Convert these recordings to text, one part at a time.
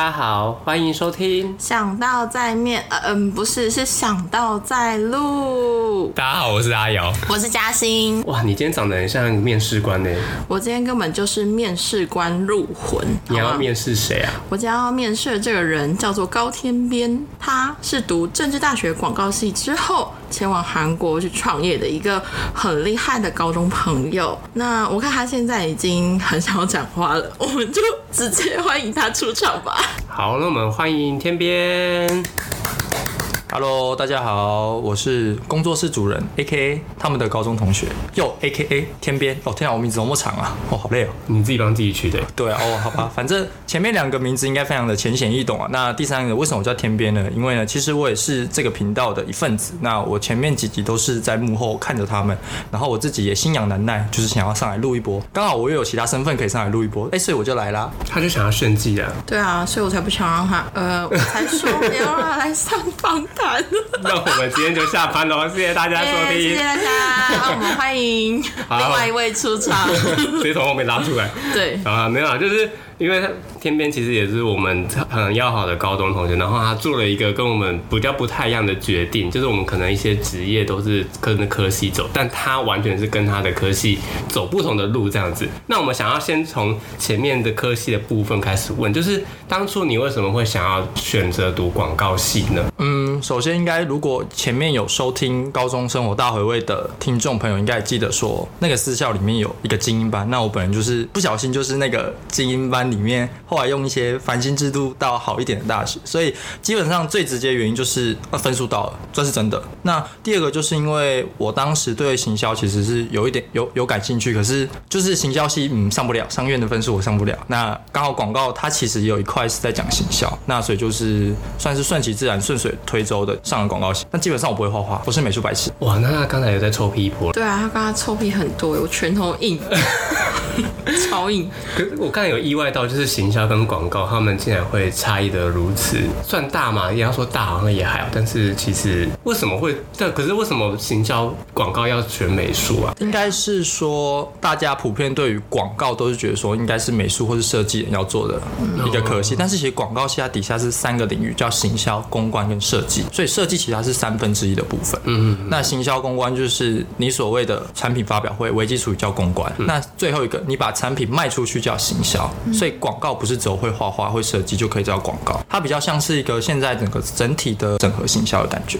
大家好，欢迎收听。想到在面，呃嗯，不是，是想到在录。大家好，我是阿瑶。我是嘉欣。哇，你今天长得很像面试官呢。我今天根本就是面试官入魂。你要面试谁啊？我今天要面试的这个人叫做高天边，他是读政治大学广告系之后。前往韩国去创业的一个很厉害的高中朋友，那我看他现在已经很想要讲话了，我们就直接欢迎他出场吧。好，那我们欢迎天边。Hello，大家好，我是工作室主人，A.K.A 他们的高中同学，又 A.K.A 天边。哦，天啊，我名字怎么长啊？哦，好累哦。你自己帮自己取的？对啊。哦，好吧，反正前面两个名字应该非常的浅显易懂啊。那第三个为什么我叫天边呢？因为呢，其实我也是这个频道的一份子。那我前面几集都是在幕后看着他们，然后我自己也心痒难耐，就是想要上来录一波。刚好我又有其他身份可以上来录一波，哎，所以我就来啦。他就想要炫技啊。对啊，所以我才不想让他，呃，我才说 不要让他来上访谈。那我们今天就下班喽，谢谢大家收听，谢谢大家，让我们欢迎另外一位出场，直接从后面拉出来，对，啊，没有，就是。因为他天边其实也是我们很要好的高中同学，然后他做了一个跟我们比较不太一样的决定，就是我们可能一些职业都是跟着科系走，但他完全是跟他的科系走不同的路这样子。那我们想要先从前面的科系的部分开始问，就是当初你为什么会想要选择读广告系呢？嗯，首先应该如果前面有收听高中生活大回味的听众朋友，应该记得说那个私校里面有一个精英班，那我本人就是不小心就是那个精英班。里面后来用一些繁星制度到好一点的大学，所以基本上最直接原因就是分数到了，这是真的。那第二个就是因为我当时对行销其实是有一点有有感兴趣，可是就是行销系嗯上不了，商院的分数我上不了。那刚好广告它其实有一块是在讲行销，那所以就是算是顺其自然、顺水推舟的上了广告系。但基本上我不会画画，我是美术白痴。哇，那他刚才有在臭屁一波？对啊，他刚刚臭屁很多，我拳头硬，超硬。可是我刚才有意外到。就是行销跟广告，他们竟然会差异的如此，算大嘛？也要说大，好像也还好。但是其实为什么会？这可是为什么行销广告要学美术啊？应该是说大家普遍对于广告都是觉得说应该是美术或是设计人要做的一个科系，但是其实广告系它底下是三个领域，叫行销、公关跟设计。所以设计其实它是三分之一的部分。嗯嗯。那行销公关就是你所谓的产品发表会为基础叫公关。那最后一个，你把产品卖出去叫行销。所以广告不是只有会画画、会设计就可以叫广告，它比较像是一个现在整个整体的整合行销的感觉。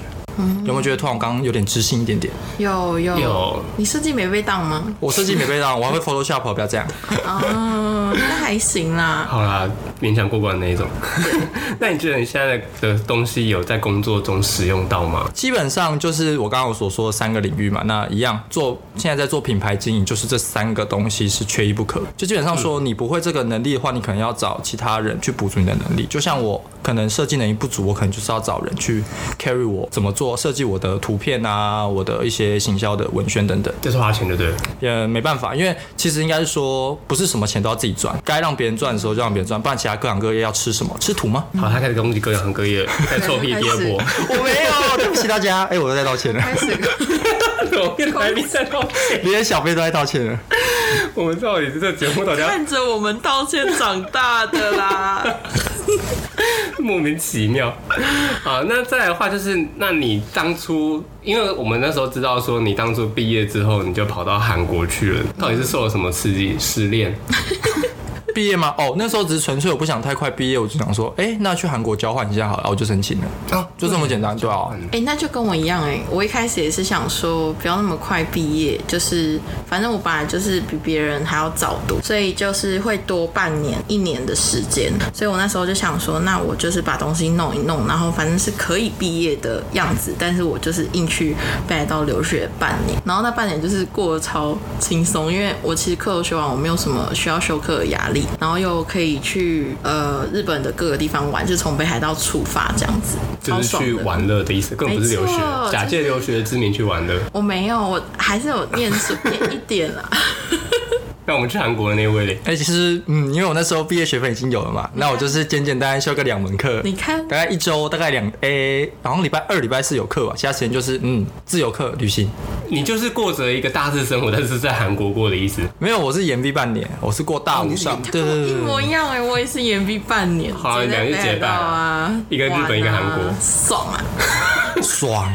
有没有觉得突然刚刚有点知性一点点？有有有。你设计没被当吗？我设计没被当，我还会 Photoshop，不要这样。哦，那还行啦。好啦，勉强过关那一种。那你觉得你现在的东西有在工作中使用到吗？基本上就是我刚刚我所说的三个领域嘛。那一样做，现在在做品牌经营，就是这三个东西是缺一不可。就基本上说，你不会这个能力的话，你可能要找其他人去补足你的能力。就像我可能设计能力不足，我可能就是要找人去 carry 我怎么做。设计我的图片啊，我的一些行销的文宣等等，这是花钱的，对？也没办法，因为其实应该是说，不是什么钱都要自己赚，该让别人赚的时候就让别人赚，不然其他各行各业要吃什么？吃土吗？好，他开始攻击各行各业，在臭屁第二波，我没有，对不起大家，哎，我都在道歉了，开始，我跟来宾在道歉，连小飞都在道歉了，我们到底是这节目大家看着我们道歉长大的啦。莫名其妙，好，那再来的话就是，那你当初，因为我们那时候知道说，你当初毕业之后，你就跑到韩国去了，到底是受了什么刺激？失恋？毕业吗？哦，那时候只是纯粹我不想太快毕业，我就想说，哎，那去韩国交换一下好了，我就申请了，啊，就这么简单，对啊。哎，那就跟我一样，哎，我一开始也是想说，不要那么快毕业，就是反正我本来就是比别人还要早读，所以就是会多半年、一年的时间，所以我那时候就想说，那我就是把东西弄一弄，然后反正是可以毕业的样子，但是我就是硬去北海道留学半年，然后那半年就是过得超轻松，因为我其实课都学完，我没有什么需要修课的压力。然后又可以去呃日本的各个地方玩，就从北海道出发这样子，就是去玩乐的意思，更不是留学，假借留学之名去玩乐。我没有，我还是有念书 念一点啦。那我们去韩国的那位嘞？哎，其实嗯，因为我那时候毕业学分已经有了嘛，那我就是简简单单修个两门课。你看，大概一周大概两 A，然后礼拜二、礼拜四有课吧，其他时间就是嗯自由课旅行。你就是过着一个大四生活，但是在韩国过的意思。没有，我是延毕半年，我是过大五上，对对一。模一样哎、我也是延毕半年，好两个结拜啊，一个日本一个韩国爽啊！爽。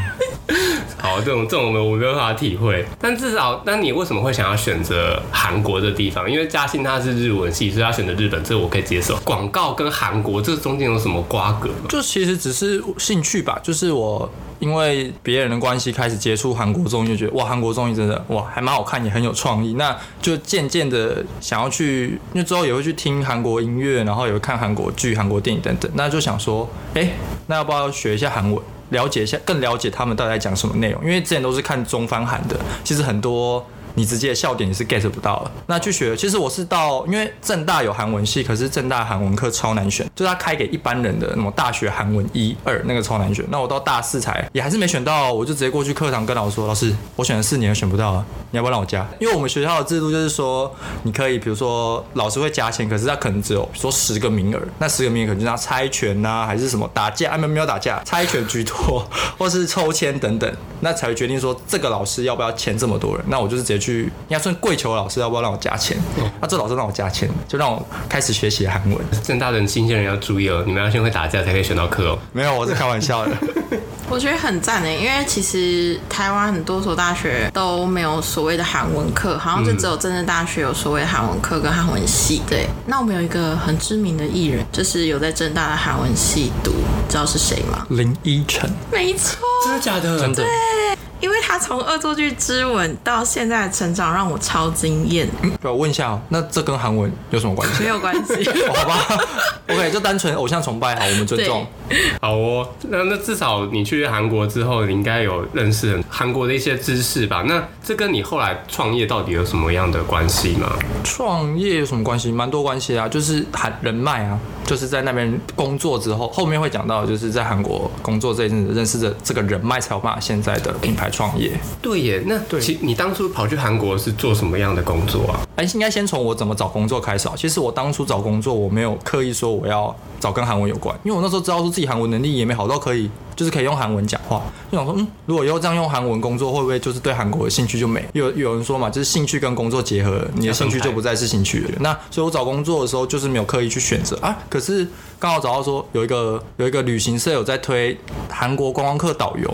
好，这种这种我们我没有办法体会，但至少，那你为什么会想要选择韩国的地方？因为嘉兴他是日文系，所以他选择日本，这我可以接受。广告跟韩国这中间有什么瓜葛吗？就其实只是兴趣吧，就是我因为别人的关系开始接触韩国综艺，就觉得哇，韩国综艺真的哇还蛮好看，也很有创意。那就渐渐的想要去，因为之后也会去听韩国音乐，然后也会看韩国剧、韩国电影等等。那就想说，哎、那要不要学一下韩文？了解一下，更了解他们到底在讲什么内容。因为之前都是看中翻韩的，其实很多你直接笑点你是 get 不到的。那去学，其实我是到，因为正大有韩文系，可是正大韩文课超难选，就是他开给一般人的那种大学韩文一二那个超难选。那我到大四才也还是没选到，我就直接过去课堂跟老师说，老师，我选了四年选不到啊，你要不要让我加？因为我们学校的制度就是说，你可以比如说老师会加钱，可是他可能只有说十个名额，那十个名额可能就拿猜拳呐、还是什么打架，啊没有没有打架，猜拳居多，或是抽签等等，那才会决定说这个老师要不要签这么多人。那我就是直接去，应该算跪求老师要不要让我加钱，那、这老师让我加钱，就让我开始学习韩文。正大的新鲜人要注意哦，你们要先会打架才可以选到课哦。没有，我是开玩笑的。我觉得很赞诶，因为其实台湾很多所大学都没有所谓的韩文课，好像就只有政治大学有所谓的韩文课跟韩文系。对，那我们有一个很知名的艺人，就是有在政大的韩文系读，知道是谁吗？林依晨，没错，真的假的？真的，因为他从恶作剧之吻到现在的成长让我超惊艳，我问一下哦，那这跟韩文有什么关系？没有关系。哦好吧，OK，就单纯偶像崇拜，好，我们尊重。好哦，那那至少你去韩国之后，你应该有认识很韩国的一些知识吧？那这跟你后来创业到底有什么样的关系吗？创业有什么关系？蛮多关系啊，就是韩人脉啊，就是在那边工作之后，后面会讲到，就是在韩国工作这一阵子认识的这个人脉，才有办法现在的品牌创业。对耶，那对其你当初跑去韩国是做什么样的工作啊？哎，应该先从我怎么找工作开始啊。其实我当初找工作，我没有刻意说我要找跟韩文有关，因为我那时候知道说自己韩文能力也没好到可以，就是可以用韩文讲话，就想说，嗯，如果以后这样用韩文工作，会不会就是对韩国的兴趣就没？有有人说嘛，就是兴趣跟工作结合，你的兴趣就不再是兴趣了。那所以我找工作的时候，就是没有刻意去选择啊。可是刚好找到说有一个有一个旅行社有在推韩国观光客导游，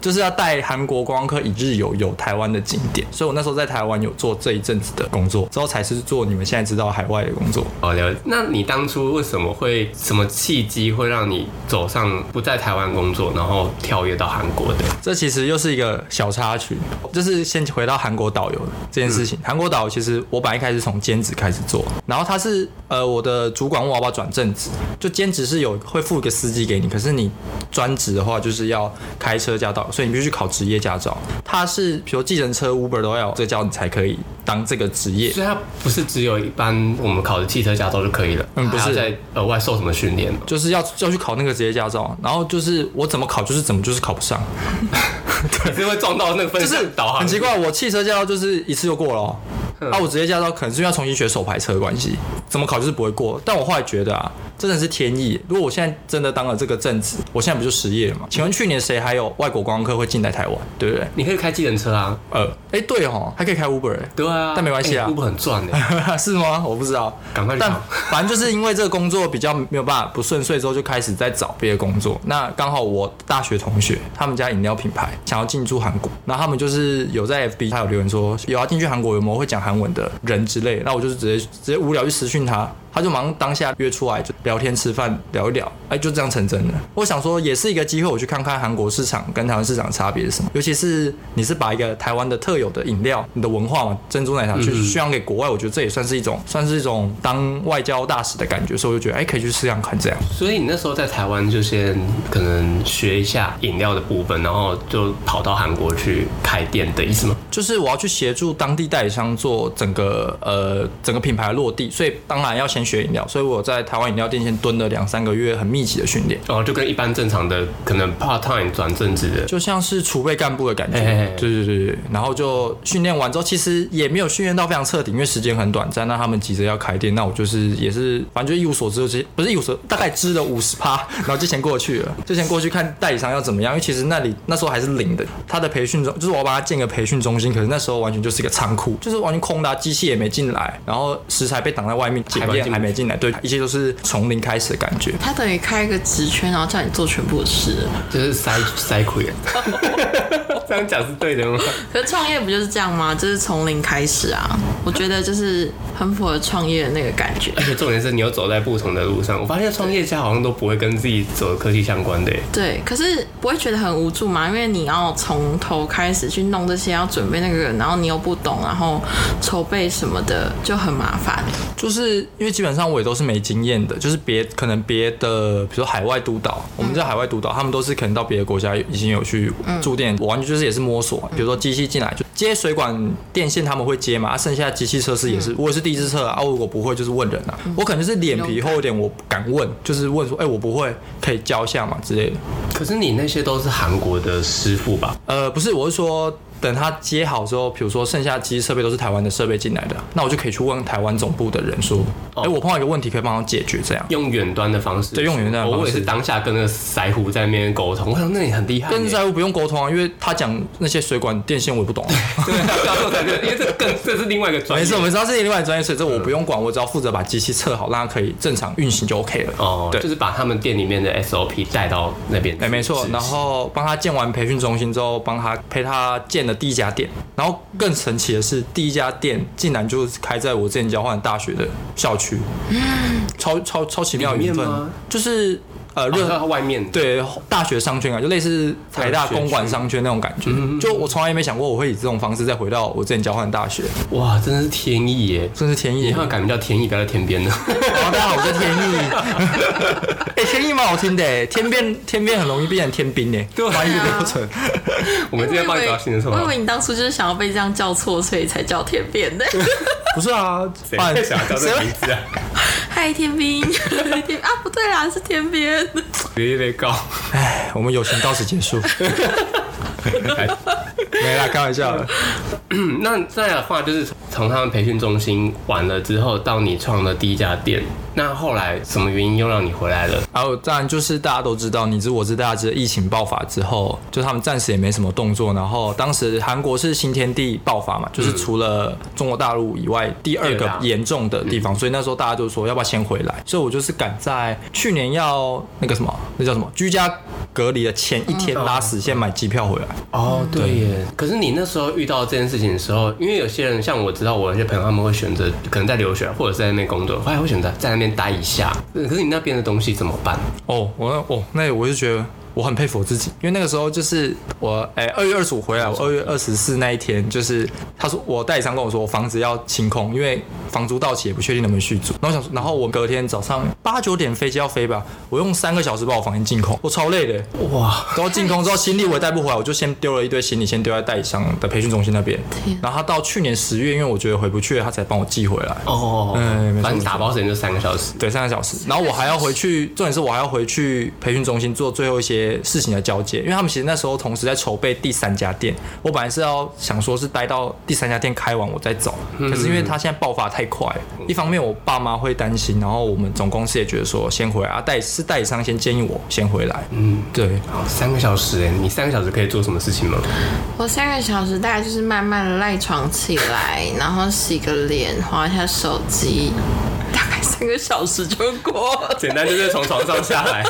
就是要带韩国观光客一日游游台湾的景点，所以我那时候在台湾有做这一阵子的工作，之后才是做你们现在知道海外的工作。哦，了解。那你当初为什么会什么契机会让你走上不在台湾工作，然后跳跃到韩国的？这其实又是一个小插曲，就是先回到韩国导游这件事情。韩国导游其实我本来一开始从兼职开始做，然后他是呃我的主管问我要不要转正职，就兼职是有会付一个司机给你，可是你专职的话就是要开车驾照，所以你必须考职业驾照。他是比如计程车、Uber 都要有这个你才可以当这个职业。所以它不是只有一般我们考的汽车驾照就可以了，嗯不是还要再额外受什么训练？就是要要去考那个职业驾照，然后就是我怎么考就是怎么就是考不上，对是会撞到那个分就是导航？很奇怪，我汽车驾照就是一次就过了、哦，啊，我职业驾照可能是要重新学手排车的关系，怎么考就是不会过。但我后来觉得啊，真的是天意。如果我现在真的当了这个正职，我现在不就失业了吗？请问去年谁还有外国观光客会进来台湾，对不对？你可以开计程车啊。呃，哎，对哦，还可以开 Uber 哎、对啊，但没关系啊欸，Uber 很赚的。是吗？我不知道，但赶快去考 反正就是因为这个工作比较没有办法不顺遂，之后就开始在找别的工作。那刚好我大学同学他们家饮料品牌想要进驻韩国，那他们就是有在 FB 他有留言说有要进去韩国有没有会讲韩文的人之类，那我就是直接直接无聊去私讯他。他就马上当下约出来就聊天吃饭聊一聊，哎，就这样成真了。我想说也是一个机会，我去看看韩国市场跟台湾市场的差别是什么。尤其是你是把一个台湾的特有的饮料、你的文化嘛，珍珠奶茶去宣扬给国外，我觉得这也算是一种算是一种当外交大使的感觉，所以我就觉得哎，可以去试试看这样。所以你那时候在台湾就先可能学一下饮料的部分，然后就跑到韩国去开店的意思吗？就是我要去协助当地代理商做整个呃整个品牌落地，所以当然要先学饮料，所以我在台湾饮料店先蹲了两三个月，很密集的训练，哦，就跟一般正常的可能 part time 转正职的，就像是储备干部的感觉。嘿嘿嘿对对对对，然后就训练完之后，其实也没有训练到非常彻底，因为时间很短暂。那他们急着要开店，那我就是也是反正就一无所知，就直接不是一无所，大概知了五十趴，然后就先过去了，就先过去看代理商要怎么样，因为其实那里那时候还是零的，他的培训中就是我要帮他建个培训中心，可是那时候完全就是一个仓库，就是完全空的啊、机器也没进来，然后食材被挡在外面，检验还没进来，对，一切都是从零开始的感觉。他等于开一个职圈，然后叫你做全部的事。就是塞塞亏。这样讲是对的吗？可是创业不就是这样吗？就是从零开始啊。我觉得就是很符合创业的那个感觉。而且重点是你又走在不同的路上。我发现创业家好像都不会跟自己走的科技相关的耶。对，可是不会觉得很无助吗？因为你要从头开始去弄这些，要准备那个，然后你又不懂，然后筹备什么的就很麻烦。就是因为基本上我也都是没经验的，就是别可能别的，比如说海外督导，我们在海外督导，他们都是可能到别的国家已经有去驻店，我完全就是也是摸索。比如说机器进来就接水管电线，他们会接嘛，啊剩下机器测试也是，我也是第一次测啊，啊如果不会就是问人啊，我可能就是脸皮厚一点，我敢问，就是问说，哎、我不会，可以教一下嘛之类的。可是你那些都是韩国的师傅吧？呃，不是，我是说。等他接好之后，比如说剩下机器设备都是台湾的设备进来的，那我就可以去问台湾总部的人说，哎、哦我碰到一个问题，可以帮我解决这样。用远端的方式，对用远端的方式我也是当下跟那个腮胡在那边沟通，我想那你很厉害耶。跟财务不用沟通啊，因为他讲那些水管电线我也不懂、啊。对，因为这更这是另外一个专业。没事，没事，他是另外一个专业，所以这我不用管，我只要负责把机器测好，让它可以正常运行就 OK 了。哦，对就是把他们店里面的 SOP 带到那边去。哎、没错，然后帮他建完培训中心之后，帮他陪他建了第一家店，然后更神奇的是，第一家店竟然就是开在我之前交换大学的校区，超超超奇妙的缘分就是呃哦热、它外面对大学商圈啊，就类似台大公馆商圈那种感觉。就我从来也没想过我会以这种方式再回到我之前交换大学，哇，真的是天意耶！真是天意以。后改名叫天意，不要在天边了。大家好，我叫天意。哎、天意蛮好听的哎，天边天边很容易变成天兵呢，对啊翻译的过程。我们今天帮你找新的绰号我以为。你当初就是想要被这样叫错，所以才叫天边的。不是啊，谁想要叫这名字啊？嗨，天兵，天 啊，不对啦，是天边。直接被告。哎，我们友情到此结束。没啦，开玩笑的。嗯那再来的话，就是从他们培训中心完了之后，到你创的第一家店。那后来什么原因又让你回来了？还有，当然就是大家都知道，你知我知，大家知疫情爆发之后，就他们暂时也没什么动作。然后当时韩国是新天地爆发嘛，就是除了中国大陆以外第二个严重的地方，所以那时候大家就说要不要先回来。所以我就是赶在去年要那个什么，那叫什么居家隔离的前一天拉死线买机票回来。哦，对耶。可是你那时候遇到这件事情的时候，因为有些人像我知道，我有些朋友他们会选择可能在留学或者在那边工作，后来会选择在那边待一下。可是你那边的东西怎么办？哦，我那哦，那我就觉得我很佩服我自己，因为那个时候就是我哎二月二十五回来，我二月二十四那一天，就是他说我代理商跟我说我房子要清空，因为房租到期也不确定能不能续租。然后我想说，然后我隔天早上八九点飞机要飞吧，我用三个小时把我房间清空，我超累的。哇，然后净空之后，行李我也带不回来，我就先丢了一堆行李，先丢在代理商的培训中心那边。然后他到去年十月，因为我觉得回不去了，他才帮我寄回来。哦，嗯反正打包时间就三个小时。对，三个小时。然后我还要回去，重点是我还要回去培训中心做最后一些事情的交接，因为他们其实那时候同时在筹备第三家店。我本来是要想说是待到第三家店开完我再走，可是因为他现在爆发太快，一方面我爸妈会担心，然后我们总公司也觉得说先回来啊，代是代理商先建议我先回来。嗯，对，好，三个小时哎，你三个小时可以做什么事情吗？我三个小时大概就是慢慢的赖床起来，然后洗个脸，划一下手机，大概三个小时就过了。简单就是从床上下来，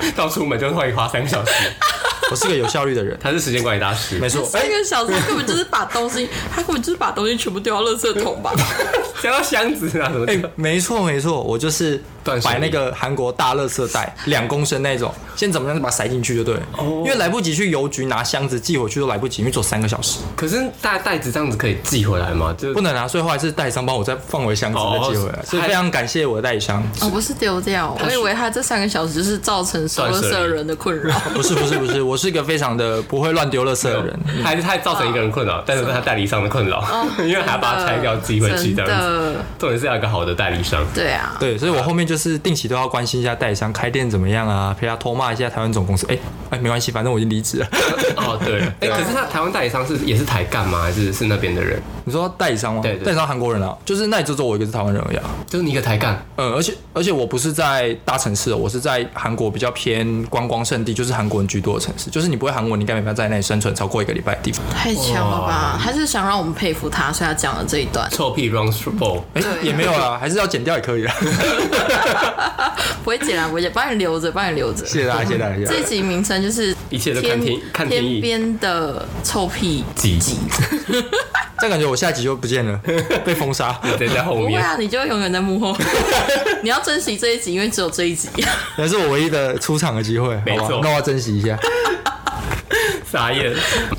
到出门就会花三个小时。我是个有效率的人，他是时间管理大师，没错。三个小时根本就是把东西，他根本就是把东西全部丢到垃圾桶吧。丢到箱子啊什么哎、的。没错没错，我就是摆那个韩国大垃圾袋，两公升那种，先怎么样就把它塞进去就对了。因为来不及去邮局拿箱子寄回去都来不及，因为走三个小时，可是大袋子这样子可以寄回来吗？就不能啊，所以后来是代理商帮我再放回箱子哦再寄回来，所以非常感谢我的代理商。哦，不是丢掉，我以为他这三个小时就是造成收垃圾的人的困扰。不是不是不是，我是一个非常的不会乱丢垃圾的人。还是他造成一个人困扰，但是是他代理商的困扰，因为还要把它拆掉寄回去这真样子。的，重点是要一个好的代理商。对啊，对，所以我后面就是定期都要关心一下代理商开店怎么样啊，陪他偷骂一下台湾总公司。哎、哎，没关系，反正我已经离职了。哦，对，哎，可是他台湾代理商是也是台干吗？还是是那边的人？你说代理商吗？对对代理商韩国人啊，就是那里就只有我一个是台湾人而已啊。就是你一个台干，嗯，而且而且我不是在大城市哦，我是在韩国比较偏观光胜地，就是韩国人居多的城市。就是你不会韩文，你应该没办法在那里生存超过一个礼拜的地方。太强了吧？还是想让我们佩服他，所以他讲了这一段。臭屁 runs ball。哎、也没有啦，还是要剪掉也可以啊。不会剪啊，不会剪，帮你留着，帮你留着。谢谢大家，谢谢大家。这集名称就是一切都看天看天意边的臭屁挤挤。这样感觉我下一集就不见了，被封杀。在在后面，不会啊，你就永远在幕后。你要珍惜这一集，因为只有这一集。那是我唯一的出场的机会，没错好吧？那我要珍惜一下。傻眼。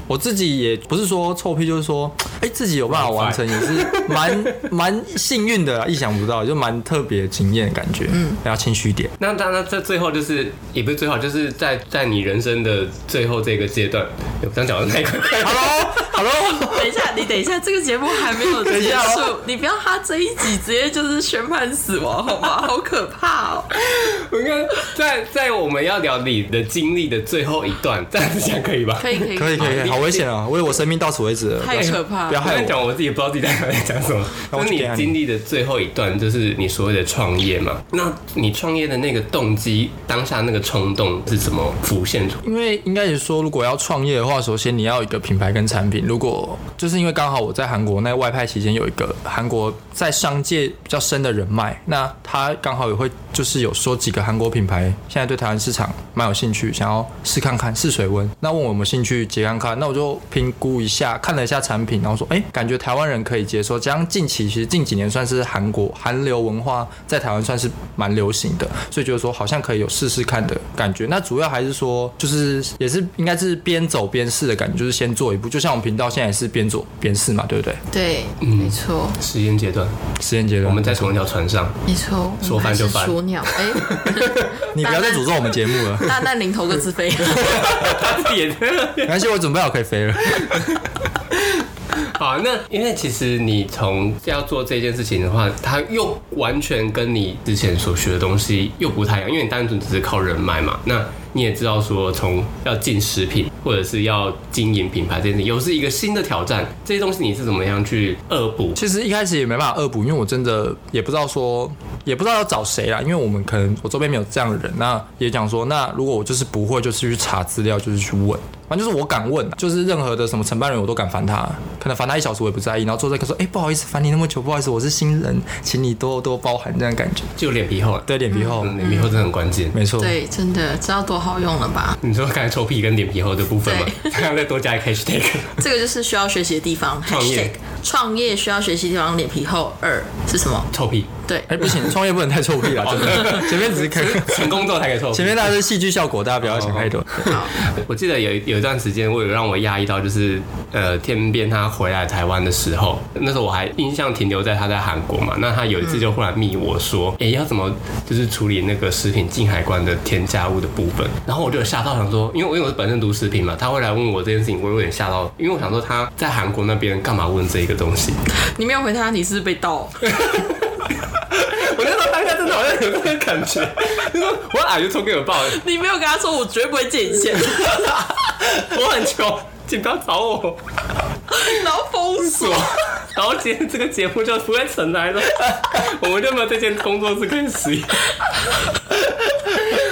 我自己也不是说臭屁，就是说，哎、自己有办法完成，也是蛮 蛮幸运的啊，意想不到，就蛮特别惊艳的感觉。嗯，要谦虚一点。那当然，在最后就是也不是最后，就是在在你人生的最后这个阶段，有这样讲的太快。Hello，Hello，等一下，你等一下，这个节目还没有结一下束，你不要他这一集直接就是宣判死亡，好吗？好可怕哦！我应该在在我们要聊你的经历的最后一段，这样子讲可以吧？可以可以可以可以，好危险啊！为我生命到此为止，太可怕。不要害我。讲，我自己也不知道自己在在讲什么。就是你那我去给他经历的最后一段，就是你所谓的创业嘛。那你创业的那个动机，当下那个冲动是怎么浮现出？因为应该是说，如果要创业的话，首先你要一个品牌跟产品。如果就是因为刚好我在韩国那外派期间有一个韩国在商界比较深的人脉，那他刚好也会就是有说几个韩国品牌现在对台湾市场蛮有兴趣，想要试看看试水温。那问我有没有兴趣接看看，那我就评估一下，看了一下产品，然后说，哎、感觉台湾人可以接受。加上近期其实近几年算是韩国韩流文化在台湾算是蛮流行的，所以觉得说好像可以有试试看的感觉。那主要还是说，就是也是应该是边走边试的感觉，就是先做一步，就像我们频道现在也是边做边试嘛，对不对？对，没错，实验阶段，实验阶段，我们在同一条船上，没错。说翻就翻说鸟，哎，你不要再诅咒我们节目了，大难临头各自飞。他自己也没关系，我准备好可以飞了。好，那因为其实你从要做这件事情的话，它又完全跟你之前所学的东西又不太一样，因为你单纯只是靠人脉嘛。那你也知道说，从要进食品或者是要经营品牌这件事，又是一个新的挑战。这些东西你是怎么样去恶补？其实一开始也没办法恶补，因为我真的也不知道说，也不知道要找谁啦，因为我们可能我周边没有这样的人。那也讲说，那如果我就是不会，就是去查资料，就是去问。反正就是我敢问啊，就是任何的什么承办人我都敢烦他，可能烦他一小时我也不在意，然后坐在一个说，哎、不好意思烦你那么久，不好意思，我是新人，请你多多包涵这样感觉。就脸皮厚了，对，脸皮厚，嗯，脸皮厚真的很关键。没错。对，真的知道多好用了吧？你说刚才臭屁跟脸皮厚的部分吗，刚刚再多加一个 hashtag，这个就是需要学习的地方。创业 Hashtag 创业需要学习地方，脸皮厚。二是什么？臭屁，对，哎、不行，创业不能太臭屁了，真的。前面只是开，成功之后才可以臭屁。前面大家是戏剧效果，大家不要想太多。好，我记得有有一段时间，我有让我压抑到，就是呃，天边他回来台湾的时候，那时候我还印象停留在他在韩国嘛。那他有一次就忽然密我说，哎、要怎么就是处理那个食品进海关的添加物的部分？然后我就有吓到，想说，因为我因为我是本身读食品嘛，他会来问我这件事情，我有点吓到，因为我想说他在韩国那边干嘛问这一个东西？你没有回他，你是不是被盗？我那时候当下真的好像有那个感觉，就说我矮就冲给我报，你没有跟他说，我绝对不会借你钱，我很穷，请不要找我。然后封锁。然后今天这个节目就不会存在了，我们就没有这件工作室可以使用。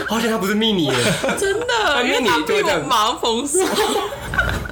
好险他不是秘密耶，真的，因因为他被就会这样我忙封锁。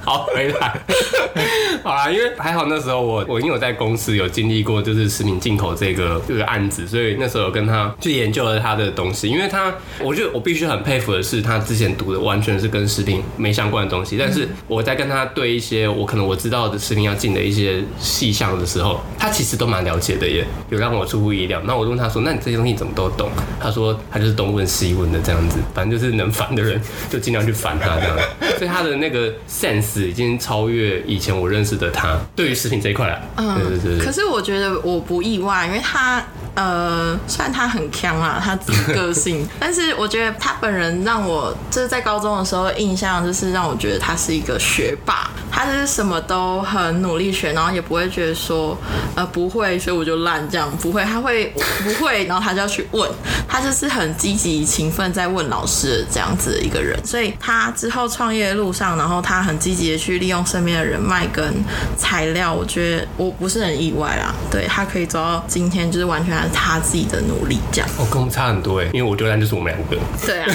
好回来。好啦，因为还好那时候我我因为我在公司有经历过就是食品进口这个这个案子，所以那时候有跟他去研究了他的东西。因为他，我觉得我必须很佩服的是，他之前读的完全是跟食品没相关的东西，但是我在跟他对一些我可能我知道的食品要进的一些细项的时候，他其实都蛮了解的耶，有让我出乎意料。那我就问他说：“那你这些东西怎么都懂？”他说：“他就是东问西问的这样子，反正就是能烦的人就尽量去烦他这样。”所以他的那个 sense 已经超越以前我认识的他，对于食品这一块啊，对对对对。可是我觉得我不意外，因为他呃，虽然他很强啊，他自己个性，但是我觉得他本人让我就是在高中的时候印象就是让我觉得他是一个学霸，他就是什么都很努力学，然后也不会觉得说呃不会，所以我就烂这样，不会，他会不会，然后他就要去问，他就是很积极勤奋在问老师的这样子的一个人，所以他之后创业的路上，然后他很积极的去利用身边的人脉跟材料，我觉得我不是很意外啦，对他可以走到今天，就是完全还是他自己的努力这样。哦，跟我们差很多哎，因为我丢蛋就是我们两个，对啊，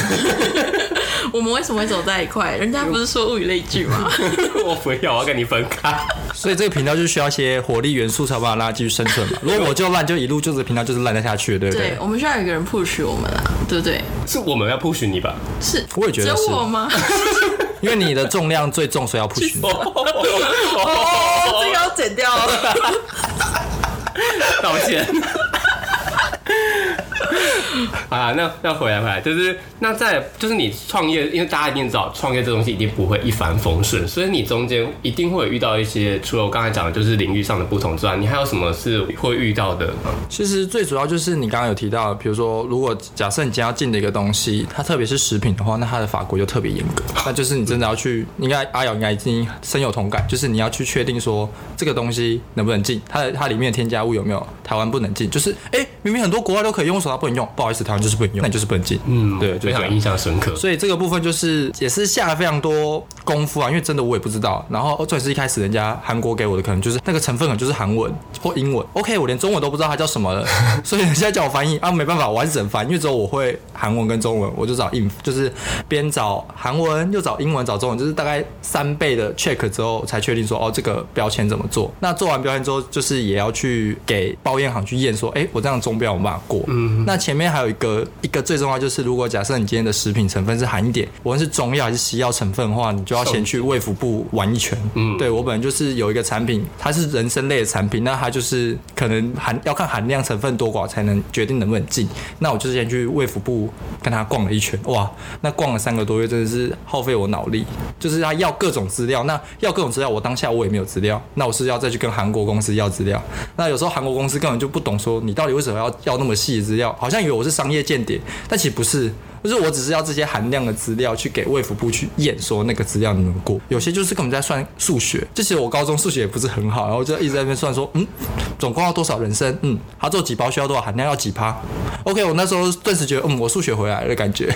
我们为什么会走在一块？人家不是说物以类聚吗？我不要，我要跟你分开。所以这个频道就需要一些活力元素，才有办法让它继续生存嘛。如果我就烂，就一路就这个频道就是烂得下去，对不对对，？我们需要有一个人 push 我们啦，对不对？是我们要 push 你吧？是，只我也觉得是有我吗？因为你的重量最重，所以要 push 你。哦，这个要剪掉了。道歉。啊，那那回来回来，就是那在就是你创业，因为大家一定知道创业这东西一定不会一帆风顺，所以你中间一定会有遇到一些，除了我刚才讲的就是领域上的不同之外，你还有什么是会遇到的？其实最主要就是你刚刚有提到，比如说，如果假设你今天要进的一个东西，它特别是食品的话，那它的法规就特别严格。那就是你真的要去，应该阿瑶应该已经深有同感，就是你要去确定说这个东西能不能进，它的它里面的添加物有没有台湾不能进，就是哎、诶明明很多国外都可以用，为什么它不能用？不好意思，台湾就是不能用，那你就是不能进。嗯，对，就非常印象深刻。所以这个部分就是也是下了非常多功夫啊，因为真的我也不知道。然后这也是一开始人家韩国给我的，可能就是那个成分可能就是韩文或英文。OK，我连中文都不知道它叫什么了，所以人家叫我翻译啊，没办法，我还是只能翻，因为只有我会韩文跟中文，我就找英，就是边找韩文又找英文找中文，就是大概三倍的 check 之后才确定说哦这个标签怎么做。那做完标签之后，就是也要去给包验行去验说，哎，我这样中标有没有办法过？嗯，那前面还有一个一个最重要就是，如果假设你今天的食品成分是含一点，无论是中药还是西药成分的话，你就要先去卫福部玩一圈。嗯，对我本来就是有一个产品，它是人参类的产品，那它就是可能含要看含量成分多寡才能决定能不能进。那我就是先去卫福部跟他逛了一圈，哇，那逛了三个多月，真的是耗费我脑力。就是他要各种资料，那要各种资料，我当下我也没有资料，那我是要再去跟韩国公司要资料。那有时候韩国公司根本就不懂说你到底为什么要要那么细的资料，好像以为我是商业间谍，但其实不是。就是我只是要这些含量的资料去给卫福部去验，说那个资料能过。有些就是根本在算数学，这些我高中数学也不是很好，然后就一直在那边算说，嗯，总共要多少人参，嗯，他做几包需要多少含量，要几趴。OK，我那时候顿时觉得，嗯，我数学回来了的感觉。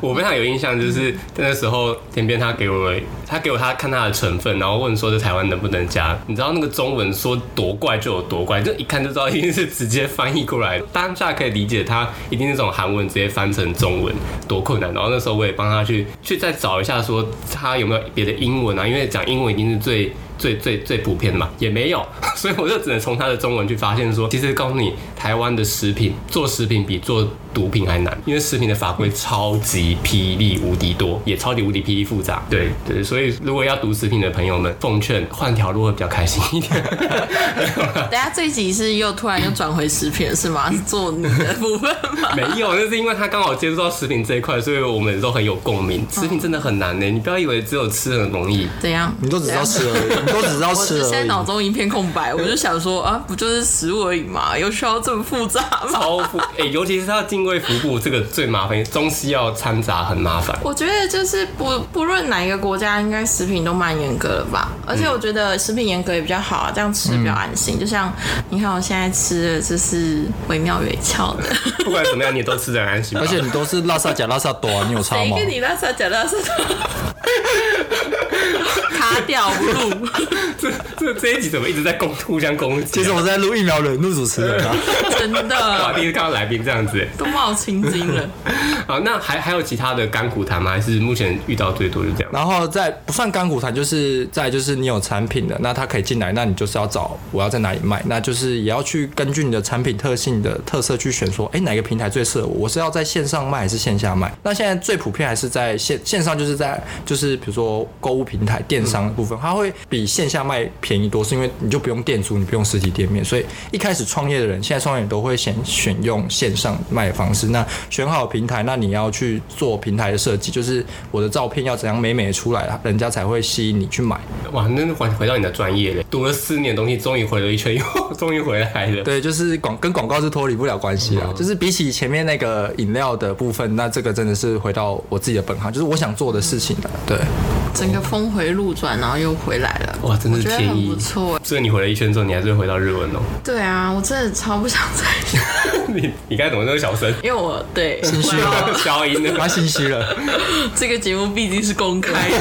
我非常有印象，就是那时候田边他给我，他给我他看他的成分，然后问说这台湾能不能加？你知道那个中文说多怪就有多怪，就一看就知道一定是直接翻译过来的。当下可以理解他一定是这种韩文直接翻成中文多困难。然后那时候我也帮他去去再找一下，说他有没有别的英文啊？因为讲英文一定是最。最最最普遍的嘛，也没有，所以我就只能从他的中文去发现说，其实告诉你，台湾的食品做食品比做毒品还难，因为食品的法规超级霹雳无敌多，也超级无敌霹雳复杂。对对，所以如果要读食品的朋友们，奉劝换条路会比较开心一点。等下这一集是又突然又转回食品是吗？是做你的部分吗？没有，那是因为他刚好接触到食品这一块，所以我们都很有共鸣。食品真的很难呢，你不要以为只有吃很容易。怎样？你都只知道吃而已，你都只知道我吃现在。脑中一片空白，我就想说啊，不就是食物而已嘛，有需要这么复杂吗？超复哎、尤其是它定位服务这个最麻烦，中西药掺杂很麻烦。我觉得就是不不论哪一个国家，应该食品都蛮严格的吧。而且我觉得食品严格也比较好啊，这样吃比较安心。就像你看我现在吃的，这是惟妙惟肖的。不管怎么样，你都吃得很安心。而且你都是拉萨假拉萨多、啊，你有差吗？谁跟你拉萨讲拉萨？卡掉不录，这这这一集怎么一直在攻互相攻击啊？其实我在录疫苗人录主持人啊。真哇，的第一次看到来宾这样子。都冒青筋了。好，那还还有其他的干股谈吗？还是目前遇到最多就这样？然后在不算干股谈，就是在就是你有产品的，那他可以进来，那你就是要找我要在哪里卖，那就是也要去根据你的产品特性的特色去选说，哎，哪个平台最适合我？我是要在线上卖还是线下卖？那现在最普遍还是在线线上，就是在就是比如说购物平台电商的部分，它会比线下卖便宜多，是因为你就不用店租，你不用实体店面，所以一开始创业的人，现在创业人都会先选用线上卖的方式。那选好平台，那你要去做平台的设计，就是我的照片要怎样美美的出来，人家才会吸引你去买。哇，那回回到你的专业嘞，读了四年的东西，终于回了一圈，又终于回来了。对，就是广跟广告是脱离不了关系啦。就是比起前面那个饮料的部分，那这个真的是回到我自己的本行，就是我想做的事情的。对，整个峰回路转，然后又回来了。哇，真的我觉得很是天意不。错。所以你回了一圈之后，你还是会回到日文哦。对啊，我真的超不想再，你你该怎么那么小声？因为我对心虚了，消音了，蛮心虚了。这个节目毕竟是公开的。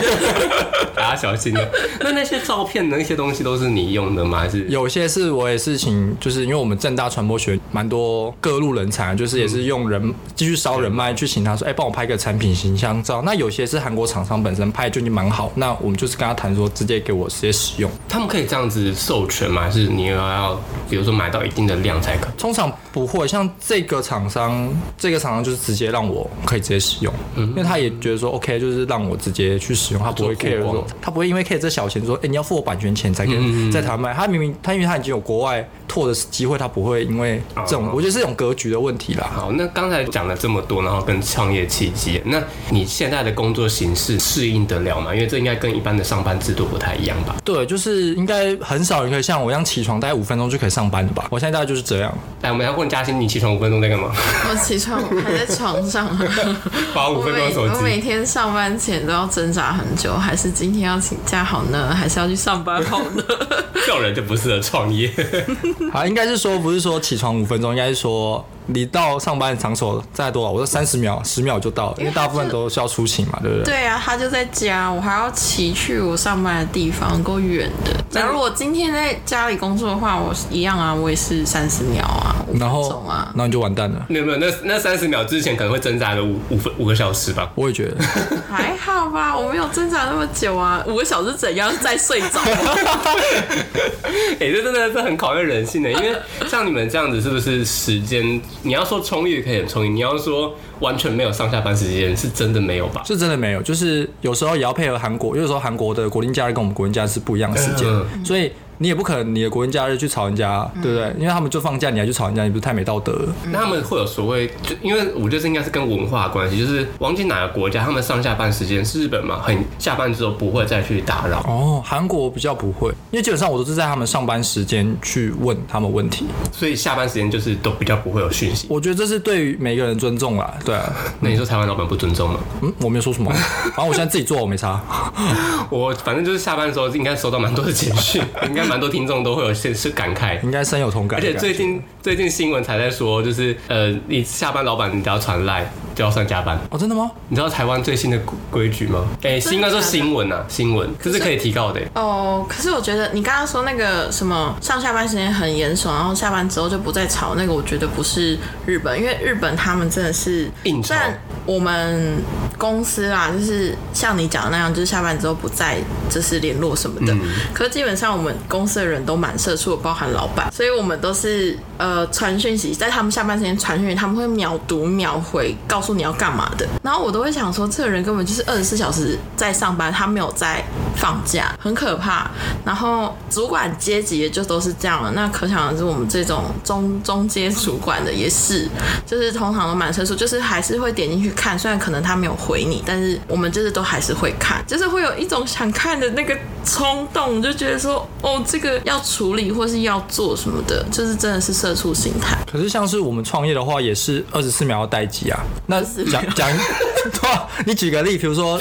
大家小心了。那那些照片的那些东西都是你用的吗？还是有些是我也是请，就是因为我们正大传播学蛮多各路人才，就是也是用人继续烧人脉去请他说，哎、帮我拍个产品形象照。那有些是韩国厂商本身拍的就已经蛮好，那我们就是跟他谈说，直接给我直接使用。他们可以这样子授权吗？还是你要要比如说买到一定的量才可？通常不会，像这个厂商，这个厂商就是直接让我可以直接使用，嗯因为他也觉得说 OK，就是让我直接去使用，他不会做 care 说，他不会因为 care 这小钱说，哎、你要付我版权钱才可以在台湾卖。他明明他因为他已经有国外拓的机会，他不会因为这种，哦我觉得是一种格局的问题啦。好，那刚才讲了这么多，然后跟创业契机，那你现在的工作形式适应得了吗？因为这应该跟一般的上班制度不太一样吧？对，就是应该很少人可以像我一样起床大概五分钟就可以上班的吧？我现在大概就是这样。来，我们要问嘉欣，你起床五分钟在干嘛？我起床还在床上，把五分钟手机我每。天上班前都要挣扎很久，还是今天要请假好呢，还是要去上班好呢？这种人就不适合创业。好，应该是说不是说起床五分钟，应该是说你到上班的场所再多少？我说三十秒，十秒就到了，因为大部分都是要出勤嘛，对不对？对啊，他就在家，我还要骑去我上班的地方，够远的。假如我今天在家里工作的话，我一样啊，我也是三十秒啊，五分然后钟啊然。后你就完蛋了。没有没有，那那三十秒之前可能会挣扎个五五分五个小时吧。我也觉得，还好吧，我没有挣扎那么久啊，五个小时怎样再睡着？哎、这真的是很考验人性的，因为像你们这样子，是不是时间？你要说充裕可以很充裕，你要说完全没有上下班时间，是真的没有吧？是真的没有，就是有时候也要配合韩国，有时候韩国的国定假日跟我们国定假日是不一样的时间，嗯所以你也不可能你的国定假日去吵人家，对不对？因为他们就放假，你还去吵人家，你不是太没道德了？那他们会有所谓，就因为我觉得这应该是跟文化关系，就是忘记哪个国家，他们上下班时间是日本嘛，很下班之后不会再去打扰，哦，韩国比较不会，因为基本上我都是在他们上班时间去问他们问题，所以下班时间就是都比较不会有讯息。我觉得这是对于每个人尊重啦，对啊，那你说台湾老板不尊重吗？嗯，我没有说什么，反正我现在自己做，我没差。我反正就是下班的时候应该收到蛮多的简讯，应该蛮多听众都会有些是感慨。应该深有同感而。且最近最近新闻才在说，就是呃，你下班老板你只要传赖就要算加班。哦，真的吗？你知道台湾最新的规规矩吗？哎、真的应该说新闻啊，新闻这是可以提告的、哦，可是我觉得你刚刚说那个什么上下班时间很严守，然后下班之后就不再吵，那个我觉得不是日本，因为日本他们真的是硬吵虽然我们公司啦，就是像你讲的那样，就是下班之后不再就是联络什么的，可是基本上我们公司的人都蛮社畜，包含老板，所以我们都是呃传讯息，在他们下班时间传讯息，他们会秒读秒回，告说你要干嘛的，然后我都会想说，这个人根本就是二十四小时在上班，他没有在放假，很可怕。然后主管阶级也就都是这样了，那可想而知，我们这种中中阶主管的也是，就是通常都蛮社畜，就是还是会点进去看，虽然可能他没有回你，但是我们就是都还是会看，就是会有一种想看的那个冲动，就觉得说，哦，这个要处理或是要做什么的，就是真的是社畜心态。可是像是我们创业的话，也是二十四秒要待机啊。那讲讲，对啊，你举个例，比如说，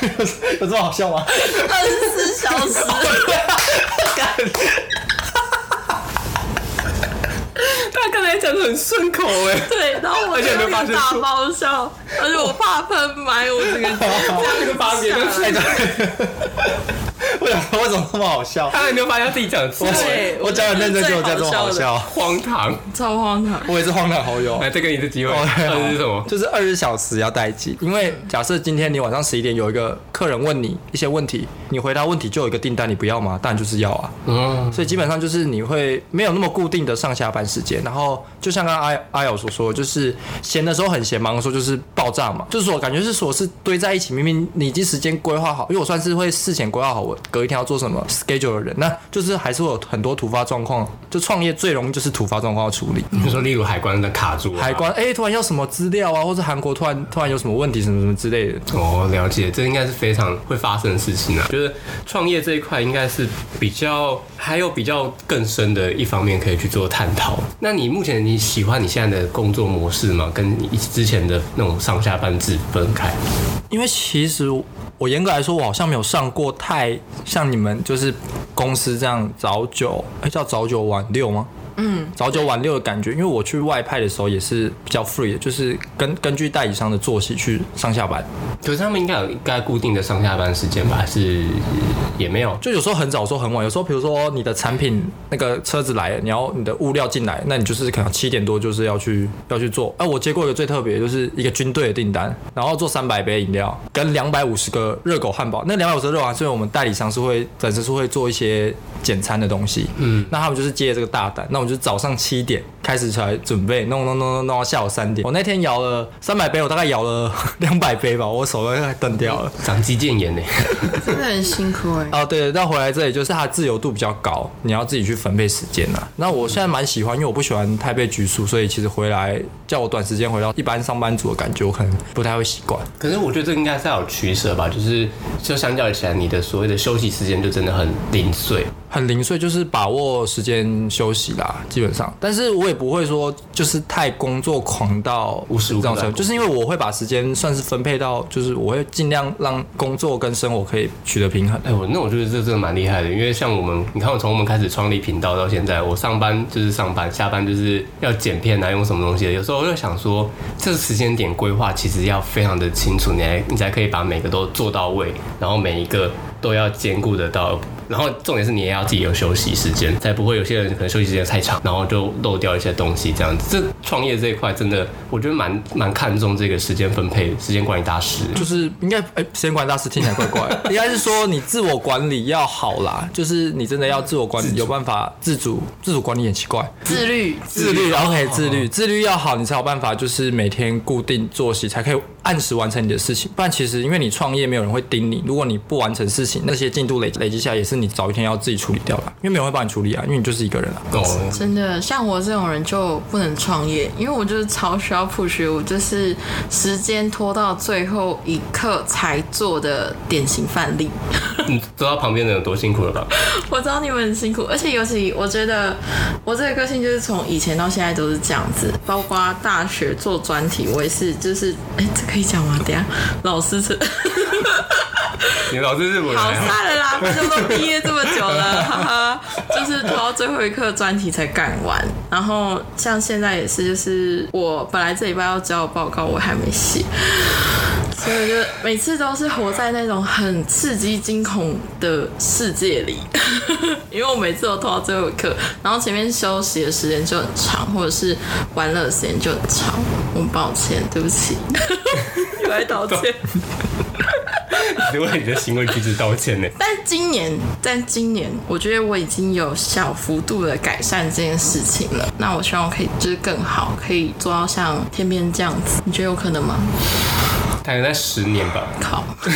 有这么好笑吗？二十四小时，他刚才讲的很顺口哎，对，然后我就没有发现打错爆笑，而且我怕喷麦，我 这个这个发别人哎对，我想说为什么那么好笑？他还没有发现他自己讲错，对我讲很认真，结果这么好笑。荒唐。超荒唐。我也是荒唐好友。来，再给你一次机会，哦对这是什么？就是二十小时要待机，因为假设今天你晚上十一点有一个客人问你一些问题，你回答问题就有一个订单，你不要吗？当然就是要啊。嗯，所以基本上就是你会没有那么固定的上下班时间，然后就像刚刚阿阿友所说，就是闲的时候很闲，忙的时候就是爆炸嘛，就是说感觉是说是堆在一起，明明你已经时间规划好，因为我算是会事前规划好我隔一天要做什么 schedule 的人，那就是还是会有很多突发状况，就创业最容易就是突发状况要处理。你说例如海关的卡住啊，海关哎、突然要什么资料啊，或者韩国突然突然有什么问题什么什么之类的，哦，了解，这应该是非常会发生的事情啊。就是创业这一块，应该是比较还有比较更深的一方面可以去做探讨。那你目前你喜欢你现在的工作模式吗？跟你之前的那种上下班制分开？因为其实我严格来说，我好像没有上过太像你们就是公司这样早九，哎、叫早九晚六吗？嗯，早九晚六的感觉，因为我去外派的时候也是比较 free 的，就是根根据代理商的作息去上下班。可是他们应该有应该固定的上下班时间吧？还是也没有？就有时候很早，有时候很晚，有时候比如说你的产品那个车子来了，你要你的物料进来，那你就是可能七点多就是要去要去做。哎、我接过一个最特别，就是一个军队的订单，然后做三百杯饮料跟两百五十个热狗汉堡。那两百五十个热狗汉堡，所以我们代理商是会本身是会做一些简餐的东西，嗯，那他们就是接这个大单，那我们就早上七点开始才准备，弄弄弄弄弄到下午三点。我那天摇了三百杯，我大概摇了 两百杯吧，我手都快断掉了。长肌腱炎呢？真的很辛苦哎、哦，对，到回来这里就是它的自由度比较高，你要自己去分配时间啊。那我现在蛮喜欢，因为我不喜欢太被拘束，所以其实回来叫我短时间回到一般上班族的感觉，我可能不太会习惯。可是我觉得这应该是要有取舍吧，就是就相较起来，你的所谓的休息时间就真的很零碎。很零碎，就是把握时间休息啦，基本上。但是我也不会说就是太工作狂到无时无刻这种程度，在工作就是因为我会把时间算是分配到，就是我会尽量让工作跟生活可以取得平衡。哎，我那我觉得这真的蛮厉害的，因为像我们，你看我从我们开始创立频道到现在，我上班就是上班，下班就是要剪片啊，用什么东西的。有时候我就想说，这个时间点规划其实要非常的清楚，你才你才可以把每个都做到位，然后每一个都要兼顾得到。然后重点是你也要自己有休息时间，才不会有些人可能休息时间太长，然后就漏掉一些东西这样子。这创业这一块真的，我觉得蛮蛮看重这个时间分配、时间管理大师。就是应该哎，时间管理大师听起来怪怪的，应该是说你自我管理要好啦，就是你真的要自我管理，有办法自主，自主管理很奇怪，自律，自律，OK，自律，自律要好，你才有办法，就是每天固定作息，才可以按时完成你的事情。不然其实因为你创业，没有人会盯你，如果你不完成事情，那些进度累累积下来，也是你早一天要自己处理掉的，因为没有人会帮你处理啊，因为你就是一个人啊。哦，真的，像我这种人就不能创业，因为我就是超需要 push，我就是时间拖到最后一刻才做的典型范例。你知道旁边的人有多辛苦了吧？我知道你们很辛苦，而且尤其我觉得我这个个性就是从以前到现在都是这样子，包括大学做专题，我也是，就是哎、这可以讲吗？等一下老师是。你老师是不好？算了啦，反正都毕业这么久了，哈哈，就是拖到最后一刻专题才干完。然后像现在也是，就是我本来这礼拜要交的报告我还没写，所以就每次都是活在那种很刺激惊恐的世界里，因为我每次都拖到最后一刻，然后前面休息的时间就很长，或者是玩乐的时间就很长。我很抱歉，对不起，又来道歉。你为你的行为举止道歉呢？但今年，但今年，我觉得我已经有小幅度的改善这件事情了。那我希望我可以就是更好，可以做到像天边这样子。你觉得有可能吗？大概在十年吧。靠！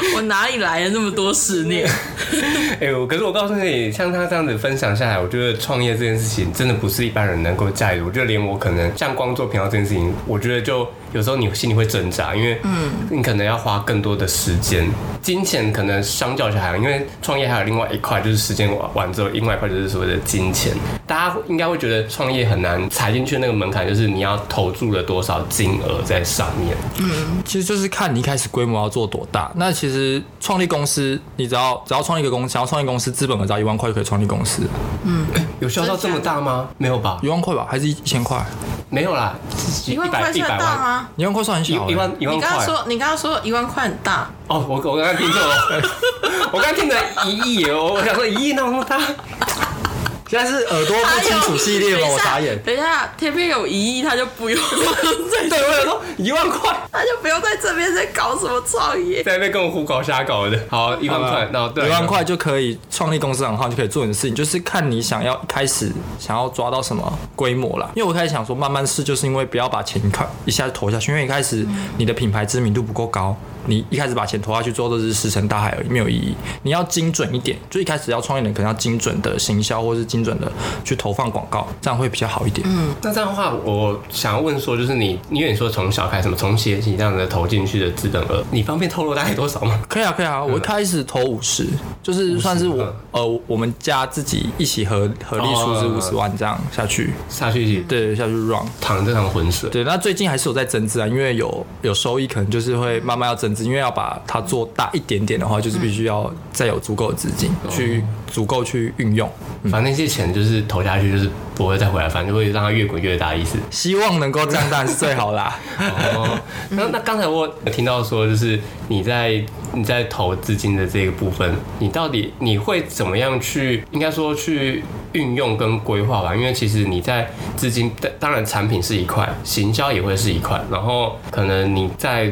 我哪里来的那么多思念？哎、呦可是我告诉你，像他这样子分享下来，我觉得创业这件事情真的不是一般人能够驾驭。我觉得连我可能像光做频道这件事情，我觉得就有时候你心里会挣扎，因为嗯，你可能要花更多的时间，金钱可能相较起来，因为创业还有另外一块就是时间完完之后，另外一块就是所谓的金钱。大家应该会觉得创业很难踩进去那个门槛，就是你要投注了多少金额在上面。嗯其实就是看你一开始规模要做多大。那其实创立公司，你只要只要创立一个公司，想要创立公司，资本额只要一万块就可以创立公司，嗯有需要到这么大吗？没有吧？一万块吧，还是一千块？没有啦，一万块算大吗？一万块算很小、欸，一万一万块。你刚刚说，你刚刚说一万块很大，哦，我我刚刚听错了，我刚刚听成一亿哦，我我想说一亿那么大。现在是耳朵不清楚系列吗？我傻眼。等一下，天边有一亿，他就不用 再，对，我想说一万块，他就不用在这边再搞什么创业。在那边跟我胡搞瞎搞的。好，一万块，那对，一万块就可以创立公司然后，就可以做你的事情，就是看你想要一开始想要抓到什么规模啦。因为我开始想说慢慢试，就是因为不要把钱看一下就投下去，因为一开始你的品牌知名度不够高，你一开始把钱投下去，之后都是石沉大海而已，没有意义。你要精准一点，就一开始要创业人可能要精准的行销，或是精准的去投放广告，这样会比较好一点。嗯，那这样的话，我想要问说，就是你，因为你说从小开始嘛，从企业起这样的投进去的资本额，你方便透露大概多少吗？可以啊，可以啊，我一开始投五十，就是算是我嗯呃我们家自己一起合合力出资哦五十万这样下去，下去一起对，下去 run。淌这趟浑水。对，那最近还是有在增资啊，因为有有收益，可能就是会慢慢要增资，因为要把它做大一点点的话，就是必须要再有足够的资金去足够去运用，反正那些钱就是投下去，就是不会再回来，反正就会让它越滚越大，意思。希望能够这样当然是最好啦。哦，那那刚才我有听到说，就是你在你在投资金的这个部分，你到底你会怎么样去，应该说去运用跟规划吧？因为其实你在资金，当当然产品是一块，行销也会是一块，然后可能你在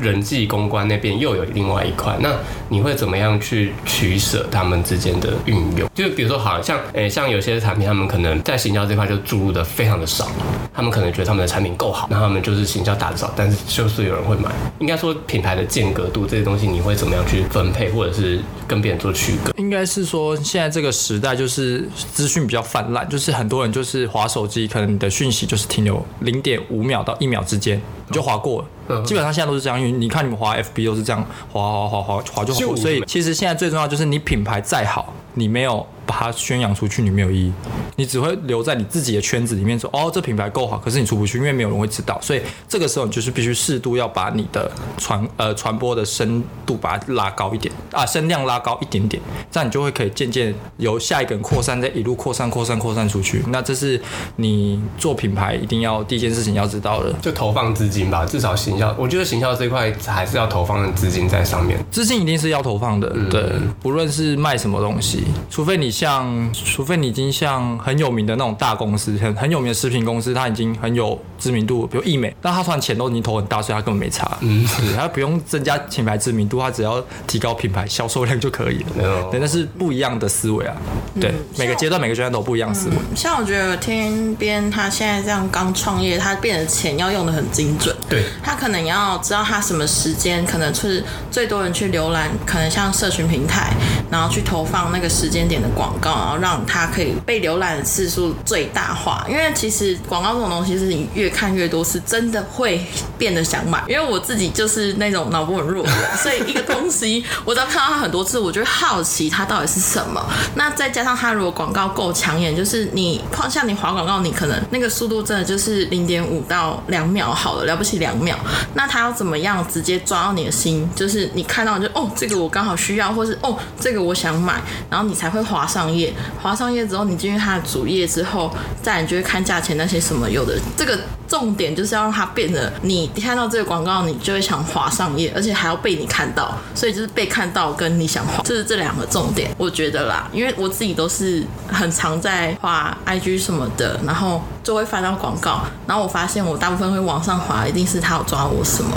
人际公关那边又有另外一块，那你会怎么样去取舍他们之间的运用？就比如说，好像诶、像有些产品，他们可能在行销这块就注入的非常的少，他们可能觉得他们的产品够好，那他们就是行销打的少，但是就是有人会买。应该说品牌的间隔度这些东西，你会怎么样去分配，或者是跟别人做区隔？应该是说，现在这个时代就是资讯比较泛滥，就是很多人就是划手机，可能你的讯息就是停留零点五秒到一秒之间，你就划过了。嗯基本上现在都是这样，因为你看你们划 FB 都是这样划划划划划就划过。所以其实现在最重要就是你品牌再好，你没有把它宣扬出去，你没有意义，你只会留在你自己的圈子里面说哦，这品牌够好，可是你出不去，因为没有人会知道。所以这个时候你就是必须适度要把你的传呃传播的深度把它拉高一点啊，声量拉高一点点，这样你就会可以渐渐由下一个人扩散，再一路扩散扩散扩散出去。那这是你做品牌一定要第一件事情要知道的。就投放资金吧，至少行销，我觉得行销这一块还是要投放的资金在上面。资金一定是要投放的，对，不论是卖什么东西，除非你像，除非你已经像很有名的那种大公司，很很有名的食品公司，它已经很有知名度，比如益美，但它突然钱都已经投很大，所以它根本没差，嗯，它不用增加品牌知名度，它只要提高品牌销售量就可以了，哦。对，那是不一样的思维啊，对，每个阶段每个阶段都不一样思维，像我觉得天边他现在这样刚创业，他变得钱要用的很精准。对，他可能要知道他什么时间可能是最多人去浏览，可能像社群平台，然后去投放那个时间点的广告，然后让它可以被浏览的次数最大化。因为其实广告这种东西是你越看越多，是真的会变得想买。因为我自己就是那种脑波很弱的，所以一个东西我只要看到它很多次，我就会好奇它到底是什么。那再加上它如果广告够抢眼，就是你像你划广告，你可能那个速度真的就是零点五到两秒好了，了不起两秒。那它要怎么样直接抓到你的心？就是你看到就哦，这个我刚好需要，或是哦，这个我想买，然后你才会划上页。滑上页之后，你进入它的主页之后，再你就会看价钱那些什么有的。这个重点就是要让它变得，你看到这个广告，你就会想滑上页，而且还要被你看到。所以就是被看到跟你想滑，这是这两个重点，我觉得啦。因为我自己都是很常在画 IG 什么的，然后就会翻到广告，然后我发现我大部分会往上滑，一定是他有抓我什么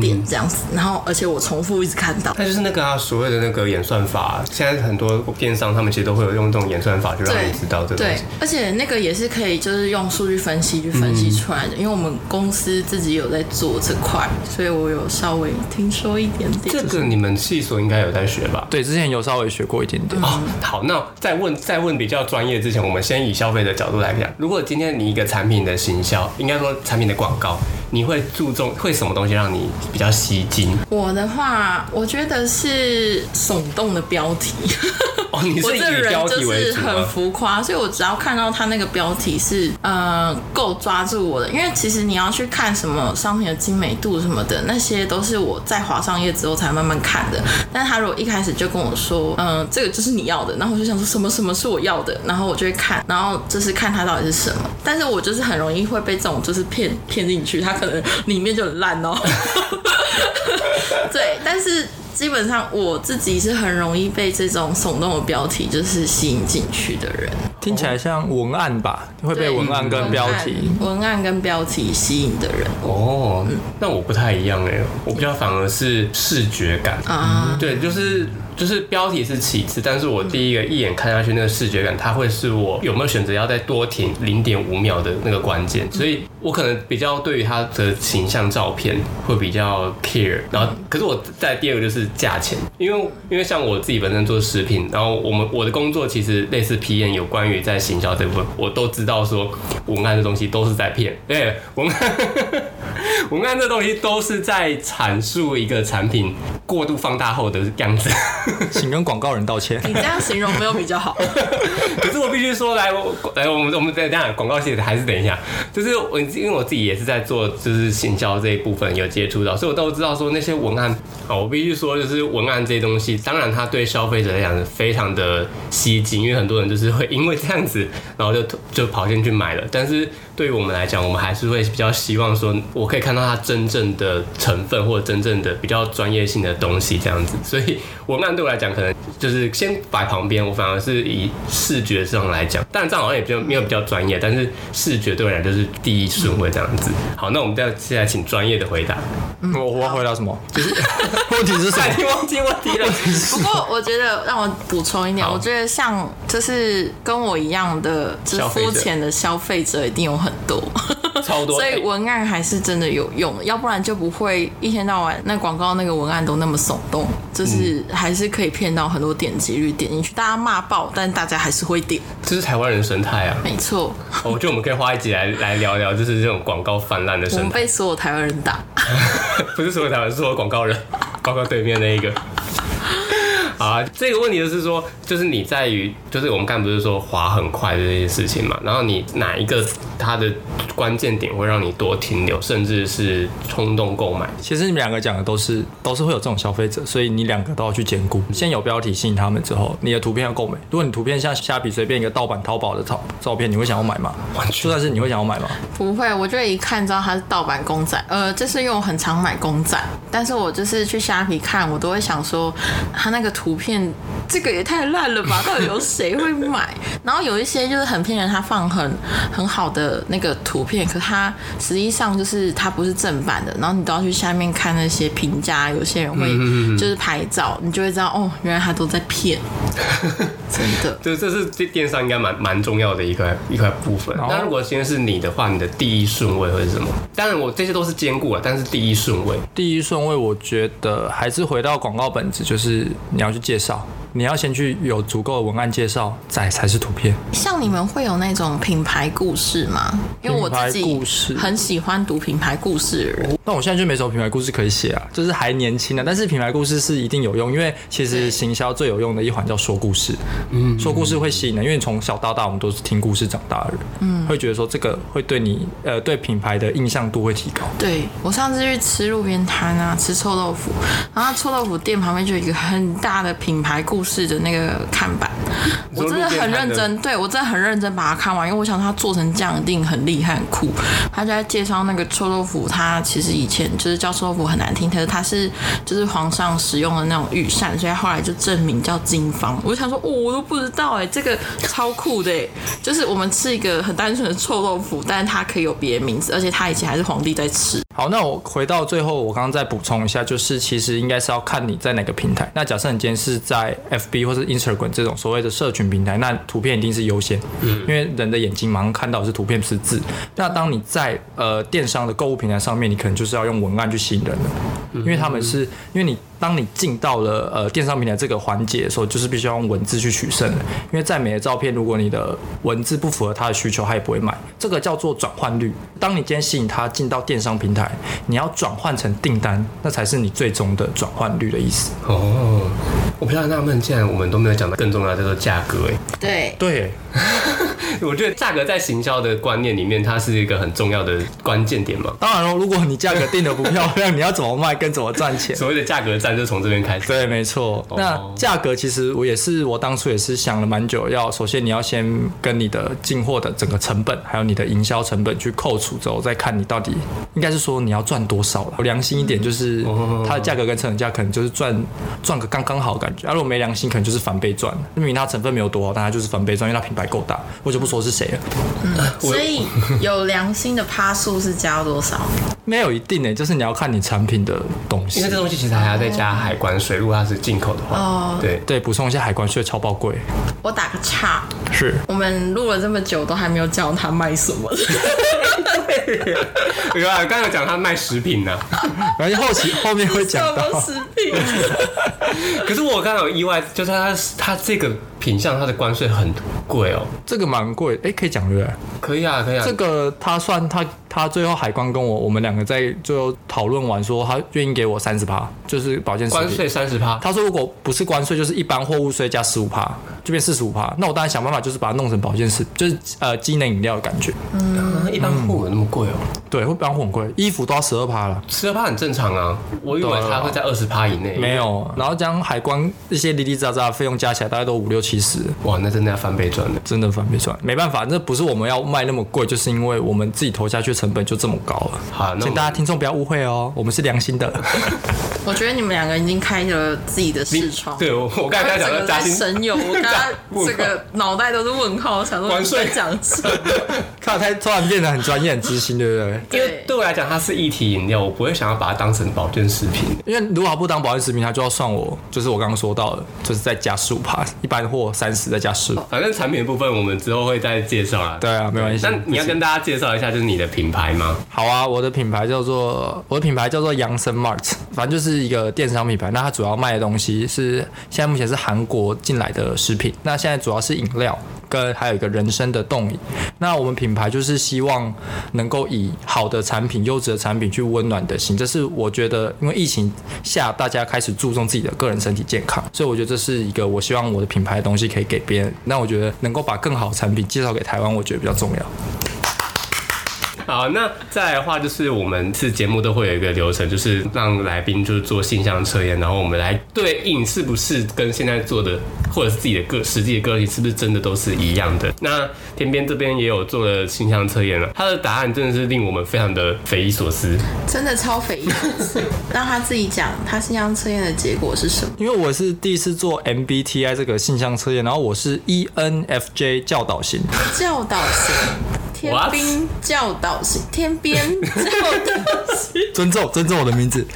点这样子，然后而且我重复一直看到。那就是那个啊，所谓的那个演算法，现在很多电商他们其实都会有用这种演算法，就让对你知道这个东对西。，而且那个也是可以，就是用数据分析去分析出来的。因为我们公司自己有在做这块，所以我有稍微听说一点点。这个你们系所应该有在学吧？对，之前有稍微学过一点点。哦，好，那在问在问比较专业之前，我们先以消费者角度来讲，如果今天你一个个产品的行销，应该说产品的广告，你会注重会什么东西让你比较吸睛？我的话，我觉得是耸动的标题。哦，你我是以这人就标题为是很？浮夸，所以我只要看到他那个标题是呃够抓住我的，因为其实你要去看什么商品的精美度什么的，那些都是我在划上页之后才慢慢看的。但是他如果一开始就跟我说，嗯、这个就是你要的，然后我就想说什么什么是我要的，然后我就会看，然后就是看它到底是什么。但是我就是很容易会被这种就是骗骗进去，它可能里面就很烂哦。对，但是基本上我自己是很容易被这种耸动的标题就是吸引进去的人，听起来像文案吧？会被文案跟标题。文案、文案跟标题吸引的人哦，那我不太一样哎，我比较反而是视觉感。啊，对，就是就是标题是其次，但是我第一个一眼看下去那个视觉感，它会是我有没有选择要再多停零点五秒的那个关键，所以我可能比较对于它的形象照片会比较 care，然后可是我在第二个就是价钱，因为因为像我自己本身做食品，然后我们我的工作其实类似 PM 有关于在行销这部分，我都知道说文案这东西都是在骗，对文案文案这东西都是在阐述一个产品过度放大后的样子。请跟广告人道歉。你这样形容没有比较好。可是我必须说，来，我来，我们我们再这样广告系还是等一下，就是我因为我自己也是在做就是行销这一部分有接触到，所以我都知道说那些文案啊，我必须说就是文案这些东西，当然它对消费者来讲是非常的吸睛，因为很多人就是会因为这样子，然后就就跑进去买了，但是。对于我们来讲，我们还是会比较希望说，我可以看到它真正的成分或者真正的比较专业性的东西这样子。所以文案对我来讲，可能就是先摆旁边，我反而是以视觉上来讲，当然这样好像也比较没有比较专业，但是视觉对我来讲就是第一顺位这样子。好，那我们再现在请专业的回答。我我要回答什么？就是 问题是什么？你忘记问题了？不过我觉得让我补充一点，我觉得像就是跟我一样的就是肤浅的消费者一定有很多。超多。所以哎文案还是真的有用，要不然就不会一天到晚那广告那个文案都那么耸动，就是还是可以骗到很多点击率，点进去大家骂爆，但大家还是会点。这是台湾人生态啊！没错，我觉得我们可以花一集来 来聊聊，就是这种广告泛滥的生态。被所有台湾人打。不是所有台湾，是所有广告人，包括对面那一个。啊，这个问题就是说，就是你在于，就是我们刚才不是说滑很快的这些事情嘛，然后你哪一个它的关键点会让你多停留，甚至是冲动购买？其实你们两个讲的都是都是会有这种消费者，所以你两个都要去兼顾。先有标题吸引他们之后，你的图片要够美。如果你图片像虾皮随便一个盗版淘宝的照照片，你会想要买吗？完全就算是你会想要买吗？不会，我就一看知道它是盗版公仔。呃，就是因为我很常买公仔，但是我就是去虾皮看，我都会想说，它那个图片这个也太烂了吧，到底有谁会买？然后有一些就是很骗人，他放很很好的那个图片，可他实际上就是他不是正版的，然后你都要去下面看那些评价，有些人会就是拍照，你就会知道哦，原来他都在骗，真的。这这是这电商应该蛮蛮重要的一块一块部分。哦那如果今天是你的话，你的第一顺位会是什么？当然我这些都是兼顾了，但是第一顺位，第一顺位，我觉得还是回到广告本质，就是你要去介绍，你要先去有足够的文案介绍，再才是图片。像你们会有那种品牌故事吗？因为我自己故事很喜欢读品牌故事的人。那我现在就没什么品牌故事可以写啊，就是还年轻啊。但是品牌故事是一定有用，因为其实行销最有用的一环叫说故事。嗯，说故事会吸引人，因为你从小到大我们都是听故事长大的人，嗯，会觉得说这个会对你呃对品牌的印象度会提高。对我上次去吃路边摊啊，吃臭豆腐，然后臭豆腐店旁边就有一个很大的品牌故事的那个看板，我真的很认真，对我真的很认真把它看完，因为我想它做成这样一定很厉害很酷。他就在介绍那个臭豆腐，它其实以前就是叫臭豆腐很难听，可是它是就是皇上使用的那种御膳，所以后来就证明叫金方。我就想说，哦，我都不知道哎，这个超酷的哎，就是我们吃一个很单纯的臭豆腐，但是它可以有别的名字，而且它以前还是皇帝在吃。好，那我回到最后，我刚刚再补充一下，就是其实应该是要看你在哪个平台。那假设你今天是在 FB 或是 Instagram 这种所谓的社群平台，那图片一定是优先，因为人的眼睛马上看到是图片不是字。那当你在呃电商的购物平台上面，你可能就是要用文案去吸引人了，因为他们是因为你当你进到了呃电商平台这个环节的时候，就是必须要用文字去取胜的，因为再美的照片，如果你的文字不符合他的需求，他也不会买。这个叫做转换率。当你今天吸引他进到电商平台，你要转换成订单，那才是你最终的转换率的意思。哦，我比较纳闷，竟然我们都没有讲到更重要的叫做价格哎。对，对，我觉得价格在行销的观念里面，它是一个很重要的关键点嘛。当然了，如果你价格定的不漂亮，你要怎么卖跟怎么赚钱？所谓的价格战就从这边开始。对，没错。那价格其实我也是，我当初也是想了蛮久。要首先你要先跟你的进货的整个成本，还有你的营销成本去扣除之后，再看你到底应该是说你要赚多少了。良心一点，就是它的价格跟成本价可能就是赚赚个刚刚好感觉。啊，如果没良心，可能就是翻倍赚。明明它成分没有多好，但它就是翻倍赚，因为它品牌够大。我就不说是谁了。嗯所以有良心的趴数是加多少？没有一定诶，就是你要看你产品的东西。因为这东西其实还要再加海关税，如果它是进口的话。哦，对，对，补充一下海关税超爆贵。我打个岔，是我们录了这么久都还没有教他卖什么。对。对啊，刚刚讲他卖食品呢、反正后期后面会讲到。食品？可是我刚刚有意外，就是他他这个品相，它的关税很贵哦。这个蛮贵，哎，可以讲对不对？可以啊，可以啊。这个他算他他最后海关跟我我们两个在最后讨论完说，他愿意给我三十趴，就是保健食品。关税三十趴，他说如果不是关税，就是一般货物税加十五趴，就变四十五趴。那我当然想办法，就是把它弄成保健食，就是呃机能饮料的感觉。嗯一般货物那么贵哦？对，会一般货很贵，衣服都要十二趴了。十二趴很正常啊，我以为它会在二十趴以内。没有，然后将海关一些零零杂杂的费用加起来，大概都五六七十，哇，那真的要翻倍赚了。真的翻倍赚。没办法，那不是我们要卖那么贵，就是因为我们自己投下去成本就这么高了。好，那请大家听众不要误会哦，我们是良心的。我觉得你们两个已经开了自己的视窗。对我我刚才讲整个在到嘉兴神游，我刚刚这个脑袋都是问号，想说你关税在讲什么？看他突然变得很专业、很知心，对不对？因为对我来讲，它是一体饮料，我不会想要把它当成保健食品。因为如果不当保健食品，它就要算我，就是我刚刚说到的，就是再加十五趴，一般货三十再加十。反正产品的部分我们之后会再介绍啊。对啊，没关系。那你要跟大家介绍一下，就是你的品牌吗？好啊，我的品牌叫做我的品牌叫做杨森 Mart，反正就是一个电商品牌。那它主要卖的东西是现在目前是韩国进来的食品，那现在主要是饮料跟还有一个人生的动力。那我们品牌就是希望能够以好的产品、优质的产品去温暖的心，这是我觉得因为疫情下大家开始注重自己的个人身体健康，所以我觉得这是一个我希望我的品牌的东西可以给别人。那我觉得能够把更好产品介绍给台湾，我觉得比较重要。好，那再来的话，就是我们次节目都会有一个流程，就是让来宾就是做性向测验，然后我们来对应是不是跟现在做的，或者是自己的个实际的个体是不是真的都是一样的。那天边这边也有做了性向测验了，他的答案真的是令我们非常的匪夷所思。真的超匪夷所思。让他自己讲，他性向测验的结果是什么？因为我是第一次做 MBTI 这个性向测验，然后我是 E ENFJ 教导型，教导型，天？兵教导是，天边教导型。尊重尊重我的名字。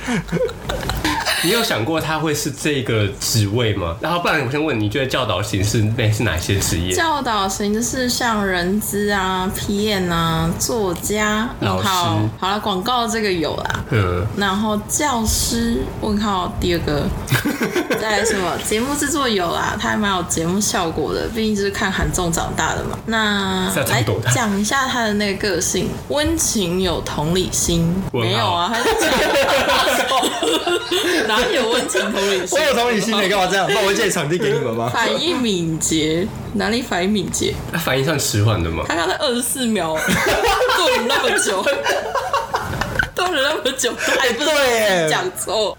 你有想过他会是这个职位吗？然后不然我先问，你觉得教导型是类是哪些职业？教导型就是像人资啊、PM 啊、作家。老师问号好了，广告这个有啦。嗯，然后教师问号第二个，再来什么节目制作有啦，他还蛮有节目效果的，毕竟就是看韩综长大的嘛。那来讲一下他的那个个性，温情有同理心，没有啊？他是 哪有温情同理心？我有同理心，你干嘛这样？那我会借场地给你们吗？反应敏捷，哪里反应敏捷？他反应算迟缓的吗？他刚才二十四秒，顿了那么久，顿了那么久，哎不是对讲错。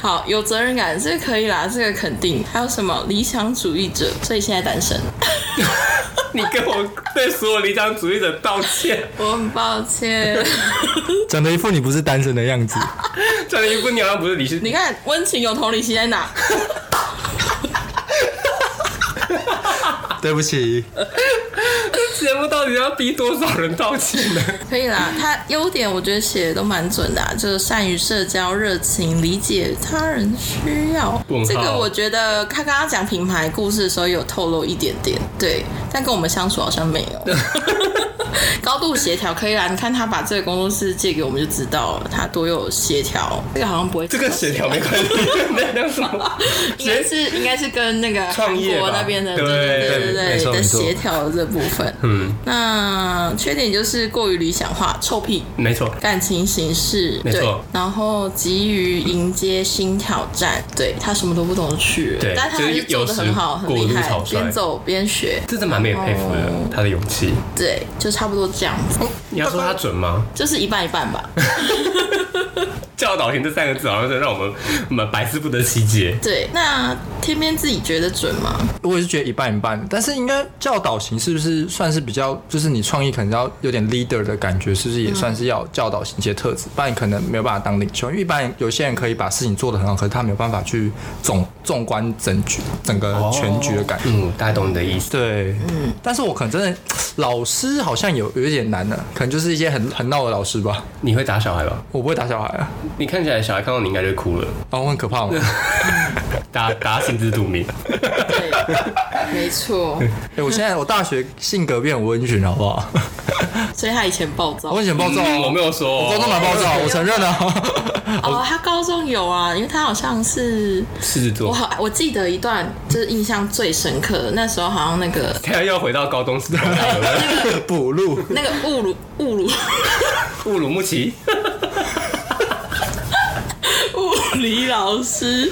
好，有责任感，这个可以啦，这个肯定。还有什么理想主义者？所以现在单身，你跟我对所有理想主义者道歉，我很抱歉。讲的一副你不是单身的样子。长的一副你好像不是理是你看温情有同理心在哪？对不起，节目到底要逼多少人道歉呢？可以啦，他优点我觉得写的都蛮准的、啊，就是善于社交、热情、理解他人需要这个我觉得他刚刚讲品牌故事的时候有透露一点点，对，但跟我们相处好像没有。高度协调可以啦，你看他把这个工作室借给我们就知道了，他多有协调。这个好像不会，这个协调没关系，那那什么？应该是应该是跟那个韩创业吧国那边的，对对对对对的协调的这部分。嗯，那缺点就是过于理想化、臭屁。没错，感情形式，对没错，然后急于迎接新挑战，对他什么都不懂就去，对但他还是做的很好，很厉害边走边学，这真蛮被佩服的，哦他的勇气。对，就差不多这样子，你要说他准吗？就是一半一半吧。教导型这三个字好像是让我们我们百思不得其解。对，那天边自己觉得准吗？我也是觉得一半一半，但是应该教导型是不是算是比较，就是你创意可能要有点 leader 的感觉，是不是也算是要教导型一些特质？不然你可能没有办法当领袖，因为一般有些人可以把事情做得很好，可是他没有办法去总纵观整局整个全局的感觉。嗯，大家懂你的意思。对，嗯，但是我可能真的老师好像有有一点难的，可能就是一些很很闹的老师吧。你会打小孩吧？我不会打小孩啊，你看起来小孩看到你应该就哭了，哦，我很可怕吗？大家大家心知肚明。对，没错，哎、我现在我大学性格变很温驯，好不好？所以他以前暴躁我。以前暴躁、嗯我没有说，我高中蛮暴躁，我承认啊。哦，他高中有啊，因为他好像是狮子座。我好，我记得一段就是印象最深刻的，那时候好像那个现在又回到高中时代了，补录，那个乌鲁乌鲁乌鲁木齐。李老师，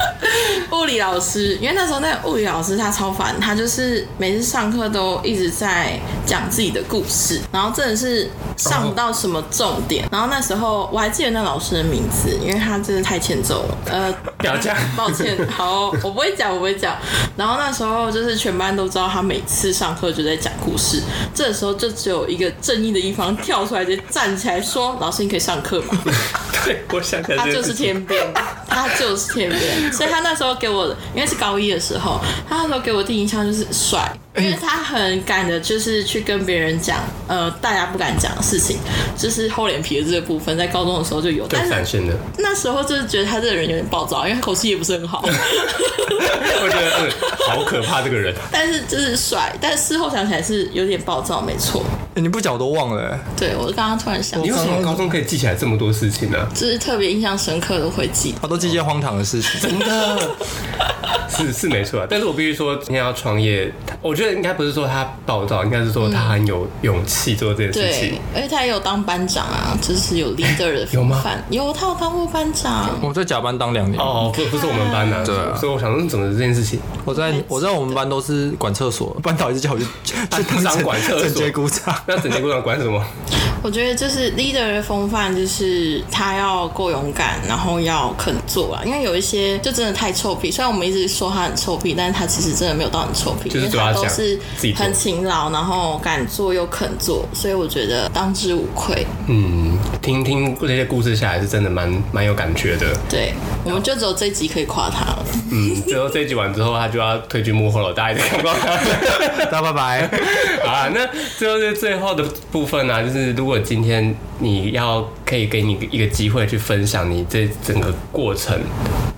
物理老师，因为那时候那个物理老师他超烦，他就是每次上课都一直在讲自己的故事，然后真的是上不到什么重点。然后那时候我还记得那老师的名字，因为他真的太欠揍了。呃，不要这样抱歉，好，我不会讲，我不会讲。然后那时候就是全班都知道他每次上课就在讲故事，这时候就只有一个正义的一方跳出来，就站起来说：“老师，你可以上课吗？” 对，我想起来他就是。天边，他就是天边，所以他那时候给我，因为是高一的时候，他那时候给我第一印象就是帅，因为他很敢的，就是去跟别人讲，呃，大家不敢讲的事情，就是厚脸皮的这个部分，在高中的时候就有，最但是闪现的，那时候就是觉得他这个人有点暴躁，因为他口气也不是很好，我觉得嗯，好可怕这个人。但是就是帅，但是事后想起来是有点暴躁，没错。欸你不讲我都忘了、欸。对我刚刚突然想你，为什么高中可以记起来这么多事情呢？就是特别印象深刻的会记得。他都记一些荒唐的事情。真的是是没错啊，但是我必须说，今天要创业，我觉得应该不是说他暴躁，应该是说他很有勇气做这件事对情。，而且他也有当班长啊，就是有 leader 的有吗风范。有，他有当过班长。我在甲班当两年，哦，不不是我们班的、对啊所以我想说怎么这件事情，我在我在我们班都是管厕所，班导一直叫我去 去部长当管厕所整洁鼓掌。那整洁鼓掌管什么？我觉得就是 leader 的风范，就是他要够勇敢，然后要肯做啊。因为有一些就真的太臭屁，虽然我们一直说他很臭屁，但是他其实真的没有到很臭屁，就是他讲都是自己很勤劳，然后敢做又肯做，所以我觉得当之无愧。嗯，听听这些故事下来是真的蛮蛮有感觉的。对，我们就只有这一集可以夸他了。嗯，最后这一集完之后，他就要退居幕后了，大家也看不到他。大拜拜。好啊，那最后是最后的部分呢、啊，就是如果今天你要可以给你一个机会去分享你这整个过程，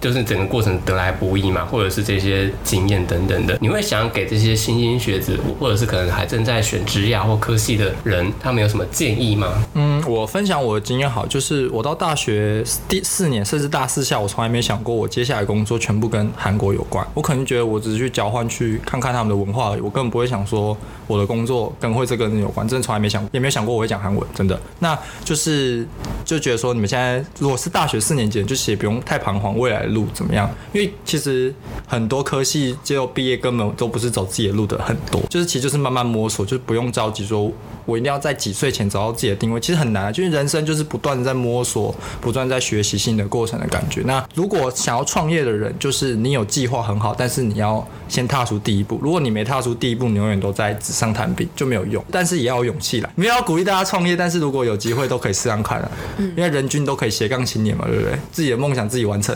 就是整个过程得来不易嘛，或者是这些经验等等的，你会想给这些新新学子，或者是可能还正在选职涯或科系的人，他们有什么建议吗？嗯，我分享我的经验好，就是我到大学第四年甚至大四下，我从来没想过我接下来工作全部跟韩国有关。我可能觉得我只是去交换去看看他们的文化而已，我根本不会想说我的工作跟会这个人有关，真的从来没想，也没有想过我会讲韩文，真的。那就是就觉得说，你们现在如果是大学四年级，就其实不用太彷徨未来的路怎么样，因为其实很多科系结果毕业根本都不是走自己的路的很多，就是其实就是慢慢摸索，就是不用着急说我一定要在几岁前找到自己的定位，其实很难啊，就是人生就是不断地在摸索，不断在学习新的过程的感觉。那如果想要创业的人，就是你有计划很好，但是你要先踏出第一步。如果你没踏出第一步，你永远都在纸上谈兵，就没有用。但是也要有勇气来，没有要鼓励大家创业，但是如果有机会都可以试上看啊，嗯因为人均都可以斜杠青年嘛，对不对？自己的梦想自己完成。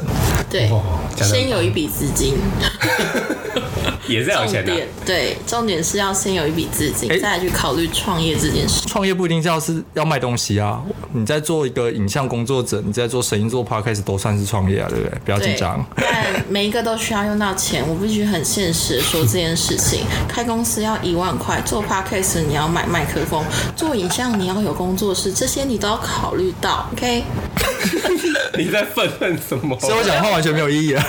对先有一笔资金。也是要钱的。点对，重点是要先有一笔资金，哎再来去考虑创业这件事。创业不一定是要是要卖东西啊，你在做一个影像工作者，你在做声音做 podcast 都算是创业啊，对不对？不要紧对张。，但每一个都需要用到钱，我必须很现实的说这件事情。开公司要一万块，做 podcast 你要买麦克风，做影像你要有工作室，这些你都要考虑到。OK，你在愤恨什么？所以我讲话完全没有意义了。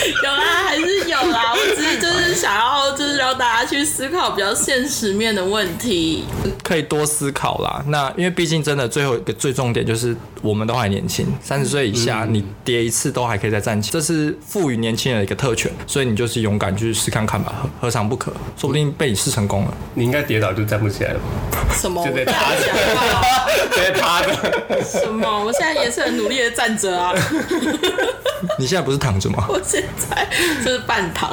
有啦，还是有啦。我只是就是想要，就是让大家去思考比较现实面的问题。可以多思考啦。那因为毕竟真的最后一个最重点就是我们都还年轻，三十岁以下你跌一次都还可以再站起，这是赋予年轻人的一个特权，所以你就是勇敢去试看看吧，何何尝不可？说不定被你试成功了。你应该跌倒就站不起来了吧，什么？就在趴着讲话 直接趴着。什么？我现在也是很努力的站着啊。你现在不是躺着吗？我现在就是半躺。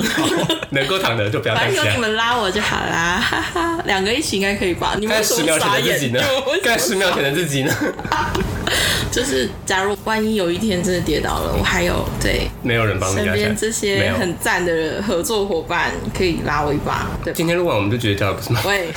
能够躺的就不要站起来反正有你。们拉我就好啦，哈哈，两个一起应该可以吧？你们看为什么十秒前傻眼？的自己呢你们 为？什么看十秒前的自己呢？就是假如万一有一天真的跌倒了，我还有对没有人帮你身压下来边这没些有很赞的合作伙伴可以拉我一把，对吧？今天录完我们就绝交了，不是吗？喂，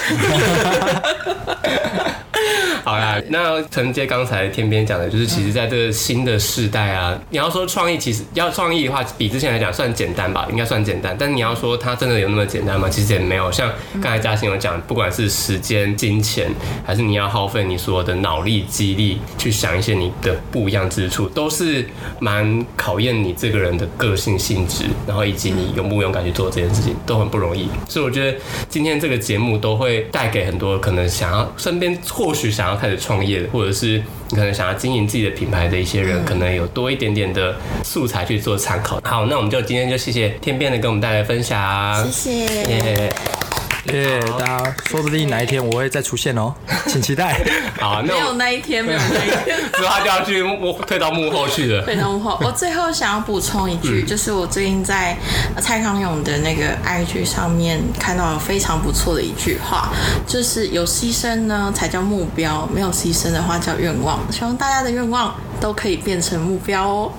好啦，那承接刚才天边讲的，就是其实在这个新的世代啊，你要说创意，其实要创意的话，比之前来讲算简单吧，应该算简单。但你要说它真的有那么简单吗？其实也没有。像刚才嘉欣有讲，不管是时间、金钱，还是你要耗费你所有的脑力、激励去想一些你的不一样之处，都是蛮考验你这个人的个性性质，然后以及你勇不勇敢去做这件事情，都很不容易。所以我觉得今天这个节目都会带给很多可能想要身边或许想要开始创业，或者是你可能想要经营自己的品牌的一些人，可能有多一点点的素材去做参考。好，那我们就今天就谢谢天变的跟我们带来分享，谢谢。耶。耶、大家说不定哪一天我会再出现哦，请期待。好，那没有那一天，没有那一天。之后他就要去幕退到幕后去了。退到幕后。我最后想要补充一句，就是我最近在呃蔡康永的那个 IG 上面看到了非常不错的一句话，就是有牺牲呢才叫目标，没有牺牲的话叫愿望。希望大家的愿望都可以变成目标哦，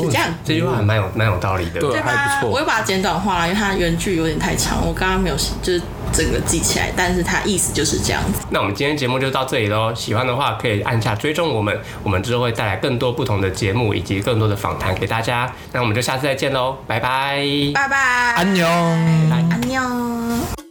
就这样。这句话还蛮有蛮有道理的。对对吧还不？错我会把它简短化了，因为它原句有点太长，我刚刚没有就是整个记起来，但是它意思就是这样子。那我们今天节目就到这里喽。喜欢的话可以按下追踪我们，我们之后会带来更多不同的节目以及更多的访谈给大家。那我们就下次再见喽，拜拜。拜拜，安妞。安妞。